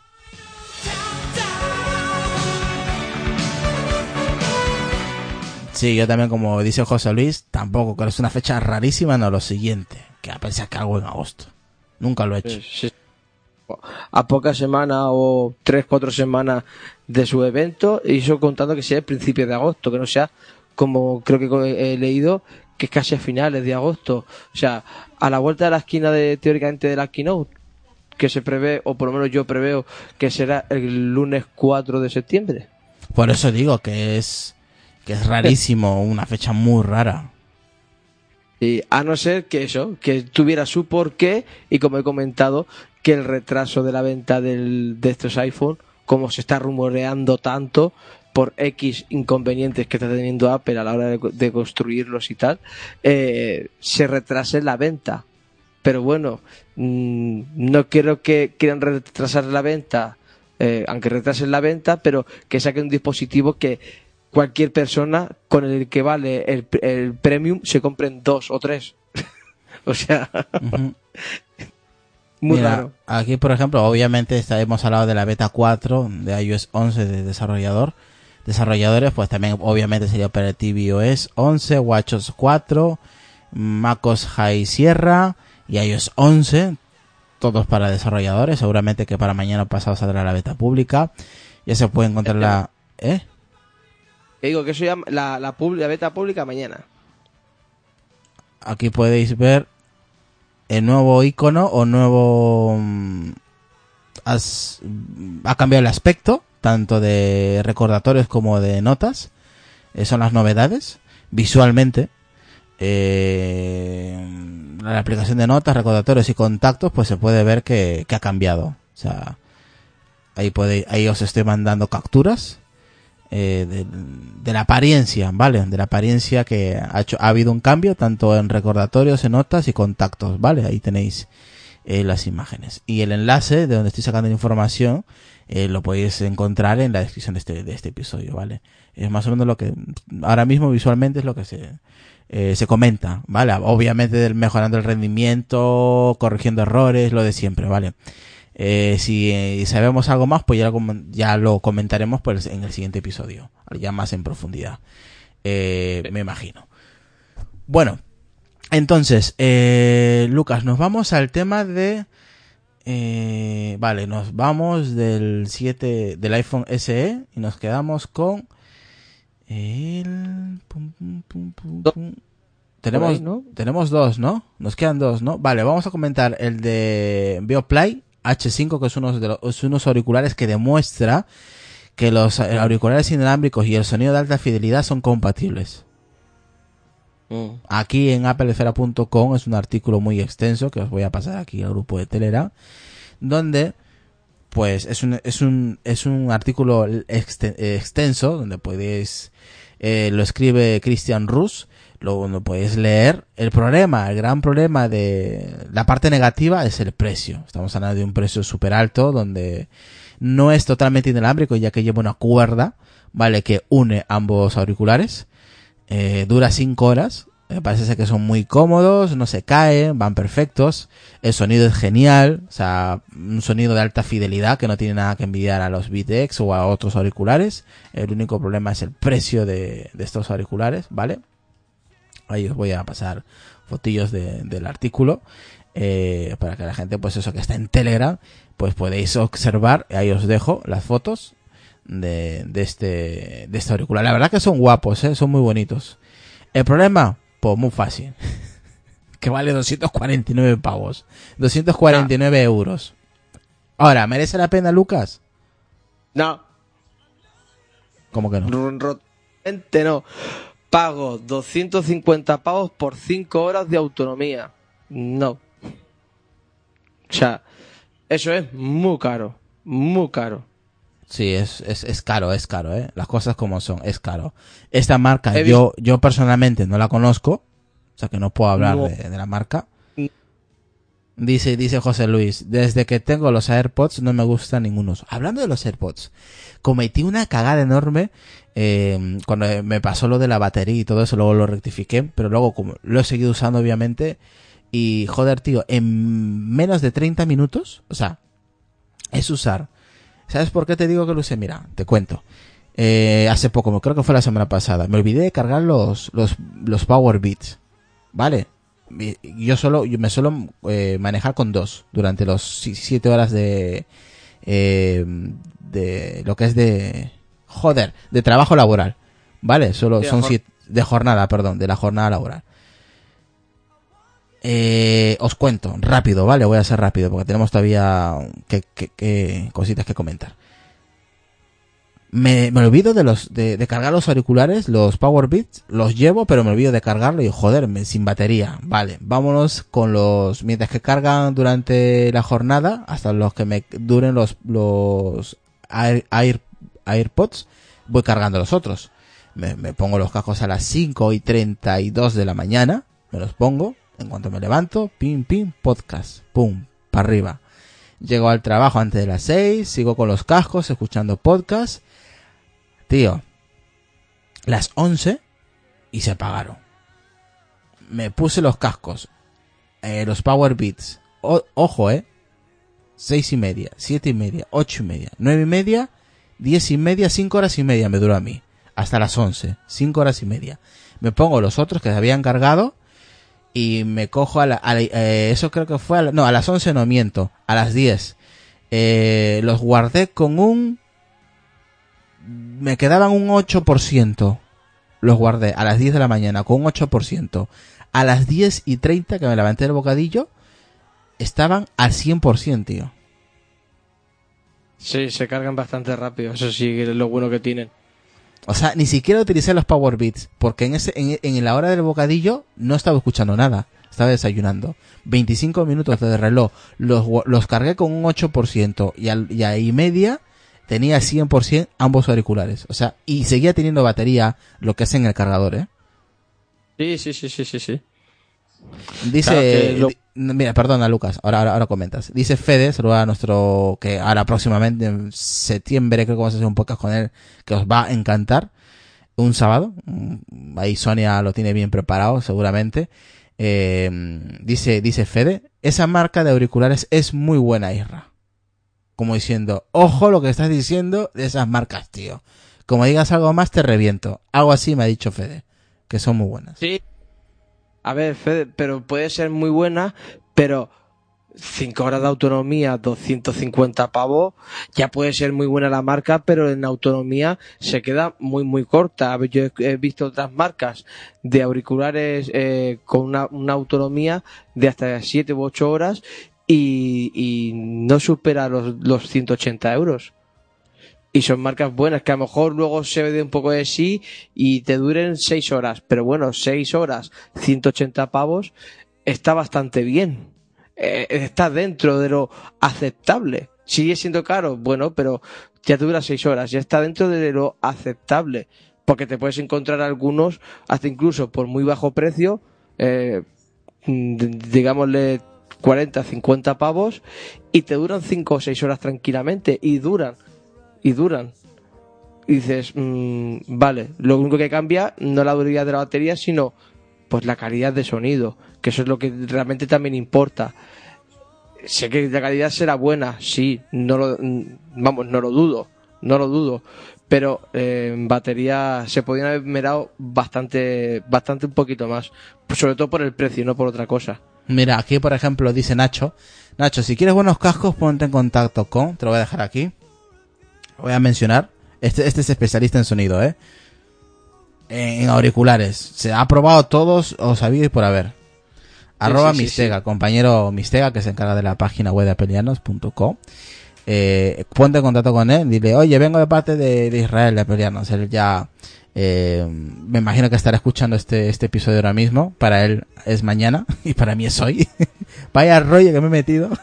Sí, yo también, como dice José Luis, tampoco, que es una fecha rarísima, no lo siguiente, que a hago en agosto. Nunca lo he hecho. Sí. A pocas semanas o tres, cuatro semanas de su evento, y eso contando que sea el principio de agosto, que no sea como creo que he leído, que es casi a finales de agosto. O sea, a la vuelta de la esquina de teóricamente de la keynote, que se prevé, o por lo menos yo preveo, que será el lunes 4 de septiembre. Por eso digo que es que es rarísimo, (laughs) una fecha muy rara. Y a no ser que eso, que tuviera su porqué y como he comentado, que el retraso de la venta del, de estos iPhone, como se está rumoreando tanto por X inconvenientes que está teniendo Apple a la hora de, construirlos y tal, eh, se retrase la venta. Pero bueno, mm, no quiero que quieran retrasar la venta, eh, aunque retrasen la venta, pero que saquen un dispositivo que cualquier persona con el que vale el, el premium se compren dos o tres. (laughs) o sea. Muy Mira, raro. Aquí, por ejemplo, obviamente está- hemos hablado de la beta 4 de iOS 11 de desarrollador. Desarrolladores, pues también obviamente sería el tvOS 11, WatchOS 4, MacOS High Sierra y iOS 11. Todos para desarrolladores. Seguramente que para mañana pasado saldrá la beta pública. Ya se puede encontrar la... ¿Eh? Que digo que eso ya la, la, pub- la beta pública mañana. Aquí podéis ver el nuevo icono o nuevo mm, has- ha cambiado el aspecto tanto de recordatorios como de notas. Eh, son las novedades visualmente. Eh, la aplicación de notas recordatorios y contactos pues se puede ver que, que ha cambiado. O sea ahí podéis ahí os estoy mandando capturas eh, de, de la apariencia, ¿vale? De la apariencia que ha hecho, ha habido un cambio tanto en recordatorios, en notas y contactos, ¿vale? Ahí tenéis eh, las imágenes. Y el enlace de donde estoy sacando la información eh, lo podéis encontrar en la descripción de este, de este episodio, ¿vale? Es más o menos lo que ahora mismo visualmente es lo que se, eh, se comenta, ¿vale? Obviamente del- mejorando el rendimiento, corrigiendo errores, lo de siempre, ¿vale? Eh, si eh, sabemos algo más, pues ya lo, ya lo comentaremos pues, en el siguiente episodio, ya más en profundidad. Eh, me imagino. Bueno, entonces, eh, Lucas, nos vamos al tema de... vale, nos vamos del 7 del iPhone SE y nos quedamos con el pum, pum, pum, pum, pum. tenemos ahí, ¿no? tenemos dos, ¿no? Nos quedan dos, ¿no? Vale, vamos a comentar el de Beoplay H5, que es uno de los, es unos auriculares que demuestra que los auriculares inalámbricos y el sonido de alta fidelidad son compatibles. Aquí en applesfera.com es un artículo muy extenso que os voy a pasar aquí al grupo de Telegram, donde pues es un, es un, es un artículo exten- extenso donde podéis, eh, lo escribe Christian Rus, lo, lo podéis leer. El problema, el gran problema de la parte negativa es el precio. Estamos hablando de un precio súper alto donde no es totalmente inalámbrico ya que lleva una cuerda, vale, que une ambos auriculares. Eh, dura 5 horas. Me parece ser que son muy cómodos, no se caen, van perfectos. El sonido es genial, o sea, un sonido de alta fidelidad que no tiene nada que envidiar a los Vitex o a otros auriculares. El único problema es el precio de estos auriculares, ¿vale? Ahí os voy a pasar fotillos de- del artículo eh, para que la gente, pues eso que está en Telegram, pues podéis observar. Ahí os dejo las fotos de, de este de este auricular. La verdad que son guapos, ¿eh? son muy bonitos. El problema, pues muy fácil. (laughs) que vale 249 pavos. 249 euros. Ahora, ¿merece la pena, Lucas? No, ¿Cómo que no? rotundamente no. Pago 250 pavos por 5 horas de autonomía. No. O sea, eso es muy caro. Muy caro. Sí, es, es, es caro, es caro, ¿eh? Las cosas como son, es caro. Esta marca, yo, yo personalmente no la conozco, o sea que no puedo hablar No. de, de la marca. Dice, dice José Luis, desde que tengo los AirPods no me gusta ninguno. Hablando de los AirPods, cometí una cagada enorme eh, cuando me pasó lo de la batería y todo eso, luego lo rectifiqué, pero luego como lo he seguido usando obviamente y joder tío, en menos de 30 minutos, o sea, es usar. ¿Sabes por qué te digo que lo usé? Mira, te cuento. Eh, hace poco, creo que fue la semana pasada, me olvidé de cargar los, los, los Power Beats. ¿Vale? Yo solo, yo me suelo eh, manejar con dos durante los si- siete horas de, eh, de lo que es de, joder, de trabajo laboral. ¿Vale? Solo De son siete, de jornada, perdón, de la jornada laboral. Eh, os cuento, rápido, ¿vale? Voy a ser rápido porque tenemos todavía que, que- que cositas que comentar. Me, me olvido de los de, de cargar los auriculares, los Power Beats, los llevo, pero me olvido de cargarlo y joder, me- sin batería. Vale, vámonos con los mientras que cargan durante la jornada, hasta los que me duren los los Air, Air- AirPods, voy cargando los otros. Me, me pongo los cascos a las 5 y 32 de la mañana, me los pongo, en cuanto me levanto, pim, pim, podcast, pum, para arriba. Llego al trabajo antes de las 6, sigo con los cascos, escuchando podcast. Tío, las 11 y se apagaron. Me puse los cascos, eh, los Power Beats. Ojo, eh. 6 y media, 7 y media, 8 y media, 9 y media, 10 y media, 5 horas y media me duró a mí. Hasta las 11, 5 horas y media. Me pongo los otros que se habían cargado y me cojo a la, a la- eh, eso creo que fue a la- no, a las 11 no miento, a las 10. Eh, los guardé con un, me quedaban un 8%. Los guardé a las 10 de la mañana con un 8%. A las 10 y 30 que me levanté del bocadillo, estaban al 100%, tío. Sí, se cargan bastante rápido. Eso sí es lo bueno que tienen. O sea, ni siquiera utilicé los Power Beats, porque en, ese, en, en la hora del bocadillo no estaba escuchando nada, estaba desayunando. 25 minutos de reloj, los, los cargué con un 8% y, al, y ahí media tenía 100% ambos auriculares. O sea, y seguía teniendo batería, lo que es en el cargador, ¿eh? Sí, sí, sí, sí, sí, sí. Dice, Claro lo- mira, perdona Lucas, ahora, ahora, ahora comentas. Dice Fede, saluda a nuestro, que ahora próximamente en septiembre creo que vamos a hacer un podcast con él, que os va a encantar. Un sábado, mm, ahí Sonia lo tiene bien preparado seguramente. Eh, dice, dice Fede, esa marca de auriculares es muy buena, Isra. Como diciendo, ojo lo que estás diciendo de esas marcas, tío. Como digas algo más, te reviento. Algo así me ha dicho Fede, que son muy buenas. Sí. A ver, Fede, pero puede ser muy buena, pero 5 horas de autonomía, 250 pavos, ya puede ser muy buena la marca, pero en autonomía se queda muy, muy corta. Yo he, he visto otras marcas de auriculares eh, con una, una autonomía de hasta 7 u 8 horas y, no supera los, los 180 euros. Y son marcas buenas que a lo mejor luego se ve un poco de sí y te duren 6 horas. Pero bueno, 6 horas, 180 pavos, está bastante bien. Eh, está dentro de lo aceptable. Sigue siendo caro, bueno, pero ya dura 6 horas, ya está dentro de lo aceptable. Porque te puedes encontrar algunos, hasta incluso por muy bajo precio, eh, mm, digámosle 40, 50 pavos, y te duran 5 o 6 horas tranquilamente, y duran y duran. Y dices, mm, vale, lo único que cambia no la durabilidad de la batería, sino pues la calidad de sonido, que eso es lo que realmente también importa. Sé que la calidad será buena, sí, no lo, mm, vamos, no lo dudo, no lo dudo, pero eh, en batería se podían haber mirado bastante, bastante un poquito más, sobre todo por el precio, no por otra cosa. Mira, aquí por ejemplo dice Nacho. Nacho, si quieres buenos cascos, ponte en contacto con. Te lo voy a dejar aquí. Lo voy a mencionar. Este, este es especialista en sonido, ¿eh? En, en auriculares. Se ha probado todos, os sabido y por haber. Arroba sí, sí, Mistega, compañero Mistega que se encarga de la página web de apelianos.com. Eh, ponte en contacto con él, dile, oye, vengo de parte de, de Israel de Apelianos. Él ya, eh, me imagino que estará escuchando este, este episodio ahora mismo. Para él es mañana (laughs) y para mí es hoy. (laughs) Vaya rollo que me he metido. (laughs)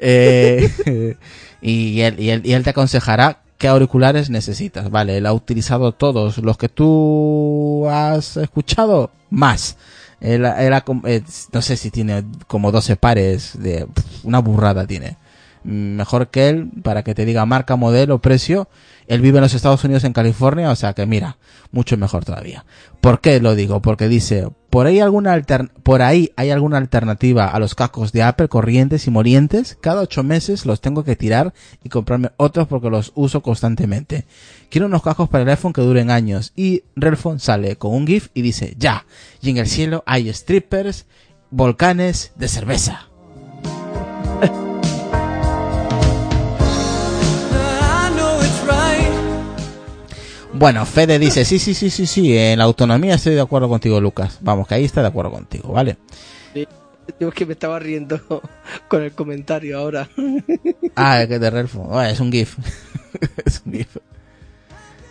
Eh, y, él, y, él, y él te aconsejará qué auriculares necesitas. Vale, él ha utilizado todos los que tú has escuchado, más. Él, él ha eh, no sé si tiene como 12 pares de una burrada tiene. Mejor que él, para que te diga marca, modelo, precio. Él vive en los Estados Unidos, en California, o sea que mira, mucho mejor todavía. ¿Por qué lo digo? Porque dice, por ahí alguna por ahí hay alguna alternativa a los cascos de Apple corrientes y molientes. Cada ocho meses los tengo que tirar y comprarme otros porque los uso constantemente. Quiero unos cascos para el iPhone que duren años. Y Relfon sale con un GIF y dice, ya. Y en el cielo hay strippers, volcanes de cerveza. Bueno, Fede dice, sí, sí, sí, sí, sí, en la autonomía estoy de acuerdo contigo, Lucas. Vamos, que ahí está de acuerdo contigo, ¿vale? Yo es que me estaba riendo (laughs) con el comentario ahora. (laughs) Ah, es que de Relfo. Bueno, es un GIF. (laughs) es un GIF.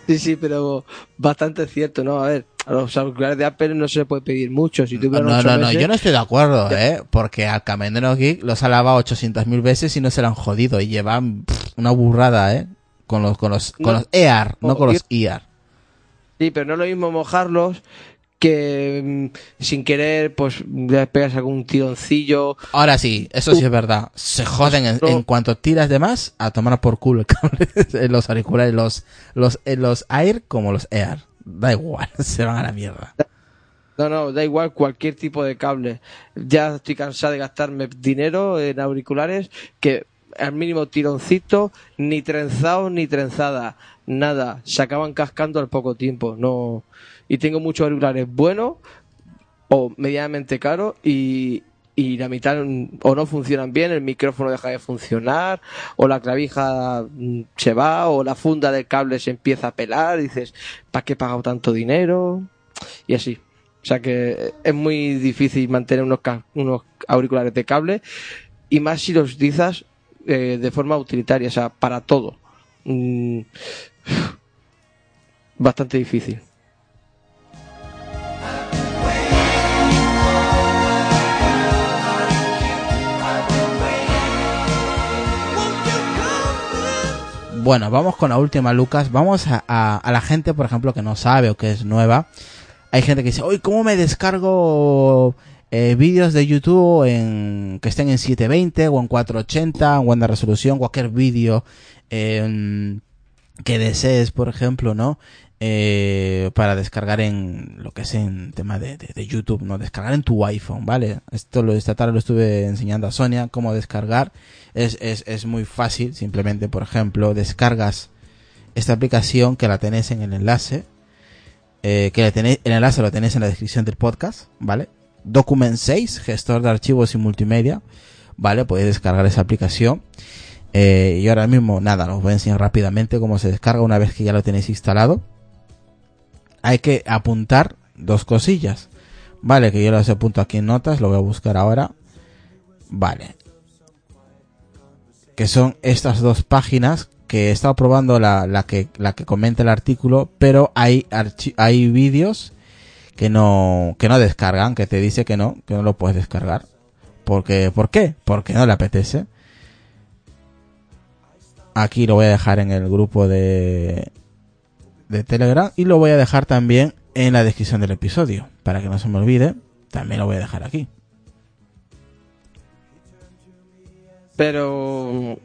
Sí, sí, pero bastante cierto, ¿no? A ver, a los auriculares de Apple no se le puede pedir mucho. Si No, no, no, meses- yo no estoy de acuerdo, ¿eh? Porque al Camendero Geek los ha lavado 800.000 veces y no se lo han jodido. Y llevan pff, una burrada, ¿eh? Con los, con los, con No. los EAR, no con los IAR. Sí, pero no es lo mismo mojarlos que mm, sin querer, pues le pegas algún tironcillo. Ahora sí, eso sí es verdad. Se joden en, cuanto tiras de más a tomar por culo el cable (laughs) en los auriculares, los, los, los Air como los EAR. Da igual, (laughs) se van a la mierda. No, no, da igual cualquier tipo de cable. Ya estoy cansado de gastarme dinero en auriculares que al mínimo tironcito, ni trenzado ni trenzada, nada. Se acaban cascando al poco tiempo. No. Y tengo muchos auriculares buenos o medianamente caros y, y la mitad o no funcionan bien, el micrófono deja de funcionar, o la clavija mm, se va, o la funda del cable se empieza a pelar, y dices, ¿para qué he pagado tanto dinero? Y así. O sea que es muy difícil mantener unos, unos auriculares de cable, y más si los utilizas eh, de forma utilitaria, o sea, para todo. Mm, bastante difícil. Bueno, vamos con la última, Lucas. Vamos a, a- la gente, por ejemplo, que no sabe o que es nueva. Hay gente que dice, oye, ¿cómo me descargo eh, vídeos de YouTube en, que estén en 720 o en 480 o en buena resolución? Cualquier vídeo eh, que desees, por ejemplo, ¿no? Eh, para descargar en lo que es en tema de, de- YouTube, ¿no? Descargar en tu iPhone, ¿vale? Esto lo, esta tarde lo estuve enseñando a Sonia, cómo descargar. Es, es, es muy fácil, simplemente, por ejemplo, descargas esta aplicación que la tenés en el enlace, eh, que la tenéis, el enlace lo tenéis en la descripción del podcast, ¿vale? Document 6, gestor de archivos y multimedia, ¿vale? Podéis descargar esa aplicación. Eh, y ahora mismo, nada, os voy a enseñar rápidamente cómo se descarga una vez que ya lo tenéis instalado. Hay que apuntar dos cosillas. Vale, que yo los apunto aquí en notas, lo voy a buscar ahora. Vale. Que son estas dos páginas que he estado probando la, la que, la que comenta el artículo, pero hay, hay vídeos que no, que no descargan, que te dice que no, que no lo puedes descargar. Porque, ¿por qué? Porque no le apetece. Aquí lo voy a dejar en el grupo de, de Telegram y lo voy a dejar también en la descripción del episodio. Para que no se me olvide, también lo voy a dejar aquí. Pero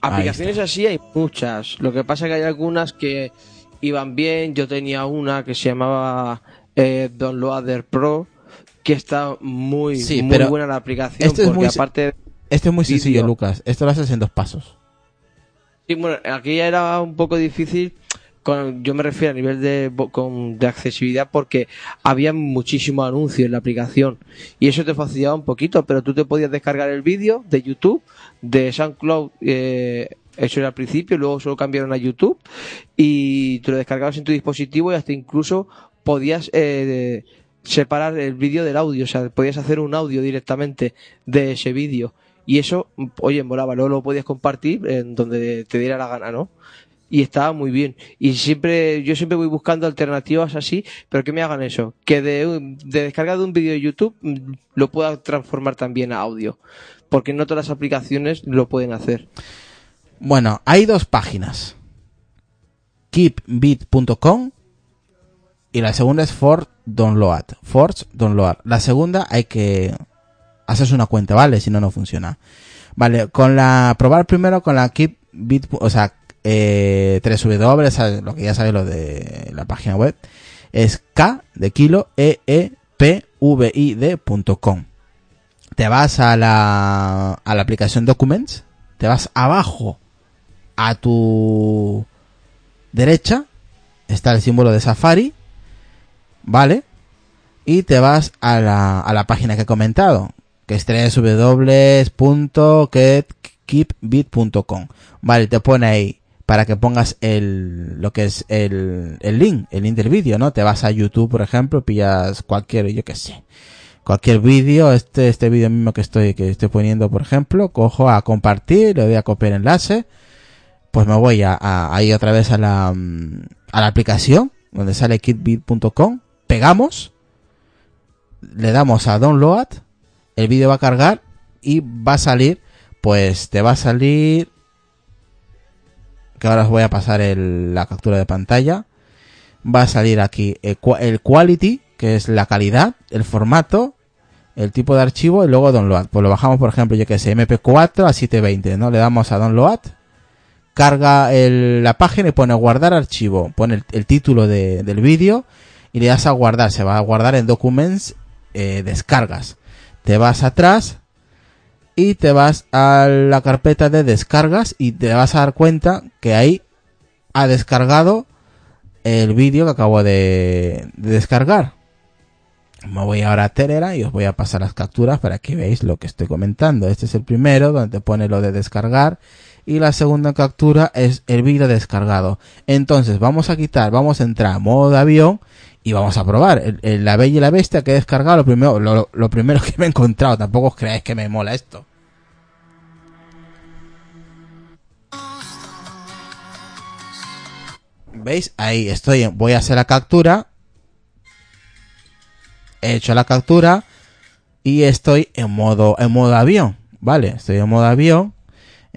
aplicaciones así hay muchas. Lo que pasa es que hay algunas que iban bien. Yo tenía una que se llamaba eh, Downloader Pro, que está muy, Sí, muy pero buena la aplicación. esto es porque muy se- aparte, Esto es muy sencillo. Lucas. Esto lo haces en dos pasos. sí, bueno, aquí ya era un poco difícil. Con, yo me refiero a nivel de, con- de accesibilidad porque había muchísimos anuncios en la aplicación y eso te facilitaba un poquito, pero tú te podías descargar el vídeo de YouTube, de SoundCloud, eh, eso era al principio, luego solo cambiaron a YouTube y te lo descargabas en tu dispositivo y hasta incluso podías eh, separar el vídeo del audio, o sea, podías hacer un audio directamente de ese vídeo y eso, oye, molaba, luego lo podías compartir en donde te diera la gana, ¿no? y estaba muy bien. Y siempre, yo siempre voy buscando alternativas así, pero que me hagan eso, que de, de descargar de un vídeo de YouTube mm, lo pueda transformar también a audio, porque no todas las aplicaciones lo pueden hacer. Bueno, hay dos páginas. keepbeat.com y la segunda es Force Download. Force Download. La segunda hay que hacerse una cuenta, ¿vale? Si no, no funciona. Vale, con la, probar primero con la Keepbeat, o sea, eh, 3W, ¿sabes? lo que ya sabéis lo de la página web, es K de kilo, E, E, P, V, I, D. Te vas a la, a la aplicación Documents, te vas abajo a tu derecha, está el símbolo de Safari, ¿vale? Y te vas a la, a la página que he comentado, que es www.keepbit.com. Vale, te pone ahí para que pongas el, lo que es el, el link, el link del vídeo, ¿no? Te vas a YouTube, por ejemplo, pillas cualquier, yo qué sé, cualquier vídeo, este, este vídeo mismo que estoy, que estoy poniendo, por ejemplo, cojo a compartir, le doy a copiar enlace, pues me voy a, a- ahí otra vez a la, mm, a la aplicación, donde sale kitbit.com, pegamos, le damos a download, el vídeo va a cargar y va a salir, pues te va a salir, que ahora os voy a pasar el- la captura de pantalla, va a salir aquí el, qua- el quality, que es la calidad, el formato, el tipo de archivo y luego download. Pues lo bajamos, por ejemplo, yo que sé, MP4 a 720, ¿no? Le damos a download, carga el- la página y pone guardar archivo, pone el, el título de- del vídeo y le das a guardar, se va a guardar en documents, eh, descargas. Te vas atrás y te vas a la carpeta de descargas y te vas a dar cuenta que ahí ha descargado el vídeo que acabo de, de descargar. Me voy ahora a Telegram y os voy a pasar las capturas para que veáis lo que estoy comentando. Este es el primero donde pone lo de descargar y la segunda captura es el vídeo descargado. Entonces vamos a quitar, vamos a entrar a modo de avión y vamos a probar. El- la Bella y la Bestia que he descargado, lo primero, lo, primero (laughs) que me he encontrado. Tampoco os creáis que me mola esto. ¿Veis? Ahí estoy. Voy a hacer la captura. He hecho la captura. Y estoy en modo, en modo avión. ¿Vale? Estoy en modo avión.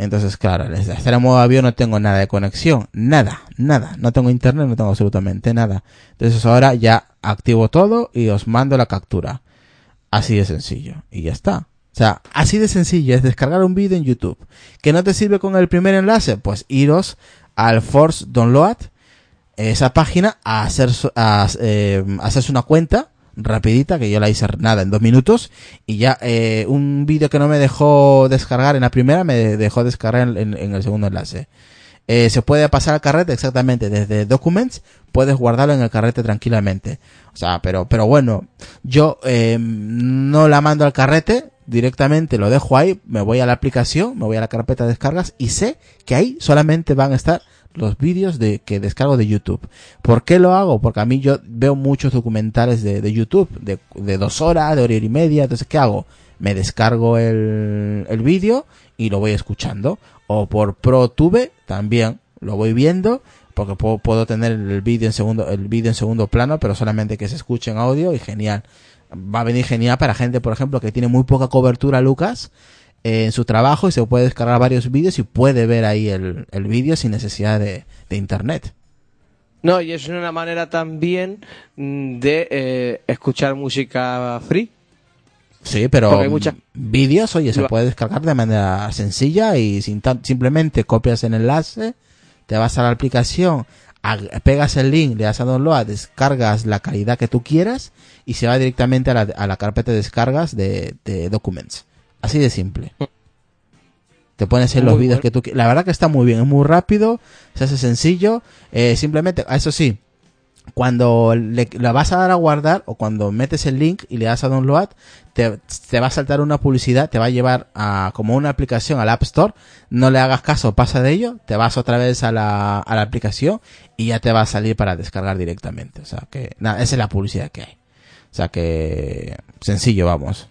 Entonces, claro, desde en modo avión no tengo nada de conexión. Nada, nada. No tengo internet, no tengo absolutamente nada. Entonces ahora ya activo todo y os mando la captura. Así de sencillo. Y ya está. O sea, así de sencillo es descargar un vídeo en YouTube. ¿Que no te sirve con el primer enlace? Pues iros al Force Download, esa página, a, hacer, su- a, eh, hacerse una cuenta rapidita, que yo la hice nada en dos minutos, y ya eh, un vídeo que no me dejó descargar en la primera, me dejó descargar en, el segundo enlace. Eh, se puede pasar al carrete exactamente desde Documents, puedes guardarlo en el carrete tranquilamente. O sea, pero, pero bueno, yo eh, no la mando al carrete, directamente lo dejo ahí, me voy a la aplicación, me voy a la carpeta de descargas y sé que ahí solamente van a estar los vídeos de que descargo de YouTube. ¿Por qué lo hago? Porque a mí yo veo muchos documentales de, de YouTube, de, de dos horas, de hora y media, entonces ¿qué hago? Me descargo el, el vídeo y lo voy escuchando. O por ProTube también lo voy viendo, porque puedo, puedo tener el vídeo en segundo, el vídeo en segundo plano, pero solamente que se escuche en audio y genial. Va a venir genial para gente, por ejemplo, que tiene muy poca cobertura, Lucas, en su trabajo y se puede descargar varios vídeos y puede ver ahí el, el vídeo sin necesidad de, de internet. No, y es una manera también mm, de eh, escuchar música free. Sí, pero Porque hay mucha- vídeos, oye, se puede descargar de manera sencilla y sin tan- simplemente copias el enlace, te vas a la aplicación, pegas el link, le das a download, descargas la calidad que tú quieras y se va directamente a la, a la carpeta de descargas de, de Documents. Así de simple. Te pones en los Muy vídeos bueno. que tú La verdad que está muy bien, es muy rápido, se hace sencillo. eh, simplemente, eso sí, cuando le, la vas a dar a guardar o cuando metes el link y le das a download, te, te va a saltar una publicidad, te va a llevar a como una aplicación al App Store, no le hagas caso, pasa de ello, te vas otra vez a la, a la aplicación y ya te va a salir para descargar directamente. O sea que, nada, esa es la publicidad que hay. O sea que, sencillo, vamos.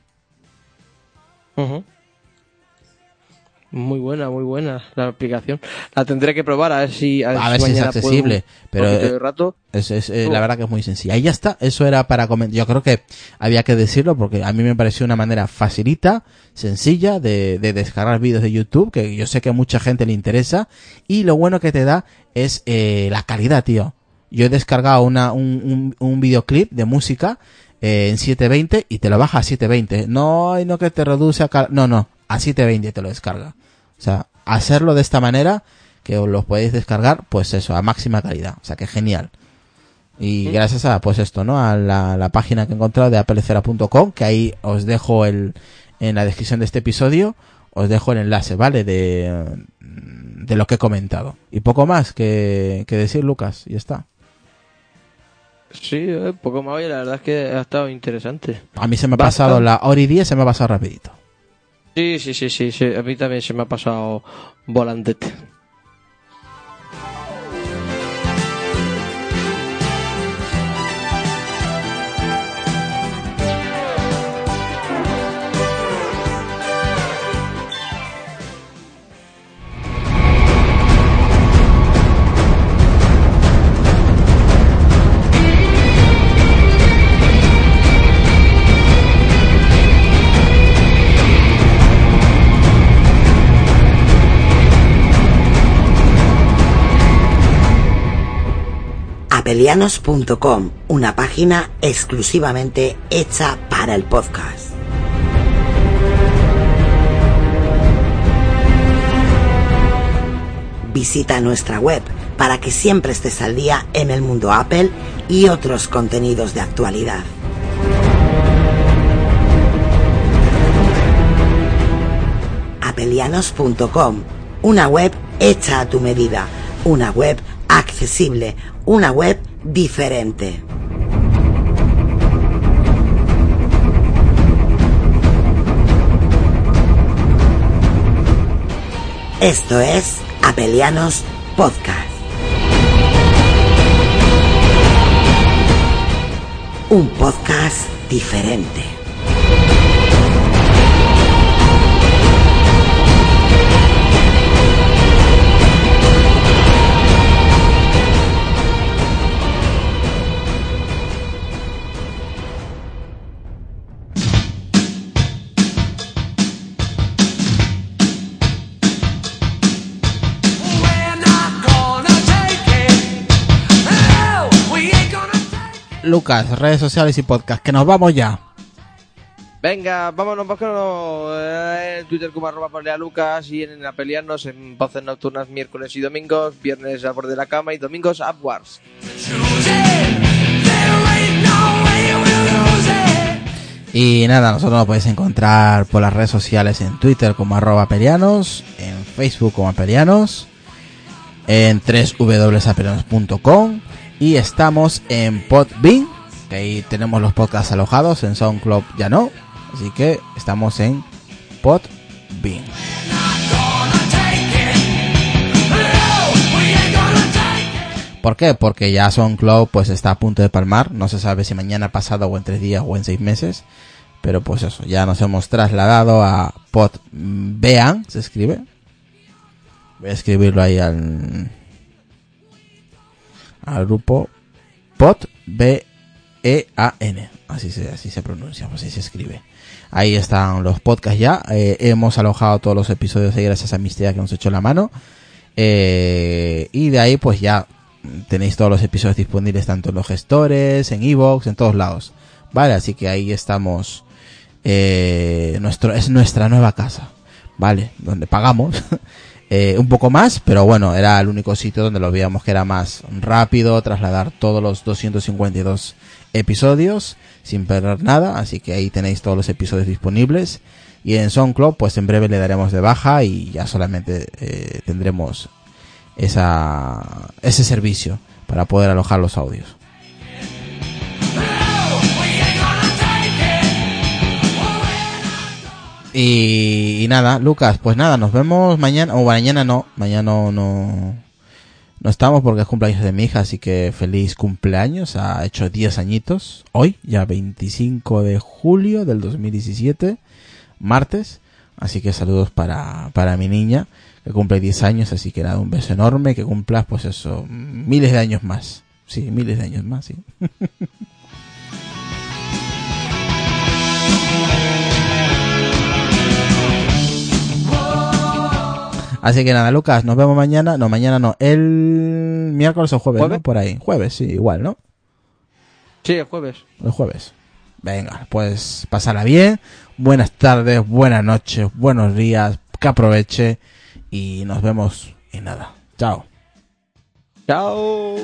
Muy buena, muy buena la aplicación. La tendré que probar a ver si a ver, A ver si es puedo accesible, pero, eh, rato. Es, es, eh, Oh. la verdad que es muy sencilla. Y ya está, eso era para comentar. Yo creo que había que decirlo porque a mí me pareció una manera facilita, sencilla de, de descargar vídeos de YouTube, que yo sé que a mucha gente le interesa. Y lo bueno que te da es eh, la calidad, tío. Yo he descargado una, un, un, un videoclip de música eh, en 720 y te lo baja a 720. No, y no que te reduce a... No, no, a 720 te lo descarga. O sea, hacerlo de esta manera, que os los podéis descargar, pues eso, a máxima calidad. O sea, que genial. Y gracias a, pues esto, ¿no? A la, la página que he encontrado de aplecera.com, que ahí os dejo el, en la descripción de este episodio, os dejo el enlace, ¿vale? De, de lo que he comentado. Y poco más que, que decir, Lucas, y ya está. Sí, eh, poco más. Oye, la verdad es que ha estado interesante. A mí se me ha pasado la hora y diez, se me ha pasado rapidito. Sí, sí, sí, sí, sí. A mí también se me ha pasado volantete. apelianos.com, una página exclusivamente hecha para el podcast. Visita nuestra web para que siempre estés al día en el mundo Apple y otros contenidos de actualidad. apelianos.com, una web hecha a tu medida, una web accesible, una web diferente. Esto es Apelianos Podcast. Un podcast diferente. Lucas, redes sociales y podcast, que nos vamos ya. Venga, vámonos, vámonos eh, en Twitter como arroba Polea Lucas y en Apelianos en voces nocturnas miércoles y domingos, viernes a borde de la cama y domingos upwards. Y nada, nosotros nos podéis encontrar por las redes sociales en Twitter como arroba apelianos, en Facebook como apelianos, en www.apelianos.com y estamos en Podbean, que ahí tenemos los podcasts alojados, en SoundCloud ya no, así que estamos en Podbean. ¿Por qué? Porque ya SoundCloud pues está a punto de palmar, no se sabe si mañana pasado o en tres días o en seis meses, pero pues eso, ya nos hemos trasladado a Podbean, se escribe. Voy a escribirlo ahí al, al grupo POT B E A N. Así se así se pronuncia pues así se escribe. Ahí están los podcasts ya. Eh, hemos alojado todos los episodios ahí gracias a Mistea que nos echó la mano. Eh, y de ahí pues ya tenéis todos los episodios disponibles tanto en los gestores en iVoox en todos lados. Vale así que ahí estamos. Eh, nuestro es nuestra nueva casa. Vale donde pagamos (laughs) eh, un poco más, pero bueno, era el único sitio donde lo veíamos que era más rápido trasladar todos los 252 episodios sin perder nada, así que ahí tenéis todos los episodios disponibles. Y en SoundCloud, pues en breve le daremos de baja y ya solamente eh, tendremos esa, ese servicio para poder alojar los audios. Y, nada, Lucas, pues nada, nos vemos mañana, o mañana no, mañana no, no, no estamos porque es cumpleaños de mi hija, así que feliz cumpleaños, ha hecho 10 añitos, hoy, ya 25 de julio del 2017, martes, así que saludos para, para mi niña, que cumple 10 años, así que nada, un beso enorme, que cumplas pues eso, miles de años más, sí, miles de años más, sí. (laughs) Así que nada, Lucas, nos vemos mañana. No, mañana no. El miércoles o jueves, ¿Jueves? ¿no? Por ahí. Jueves, sí, igual, ¿no? Sí, el jueves. El jueves. Venga, pues pasarla bien. Buenas tardes, buenas noches, buenos días. Que aproveche. Y nos vemos y nada. Chao. Chao.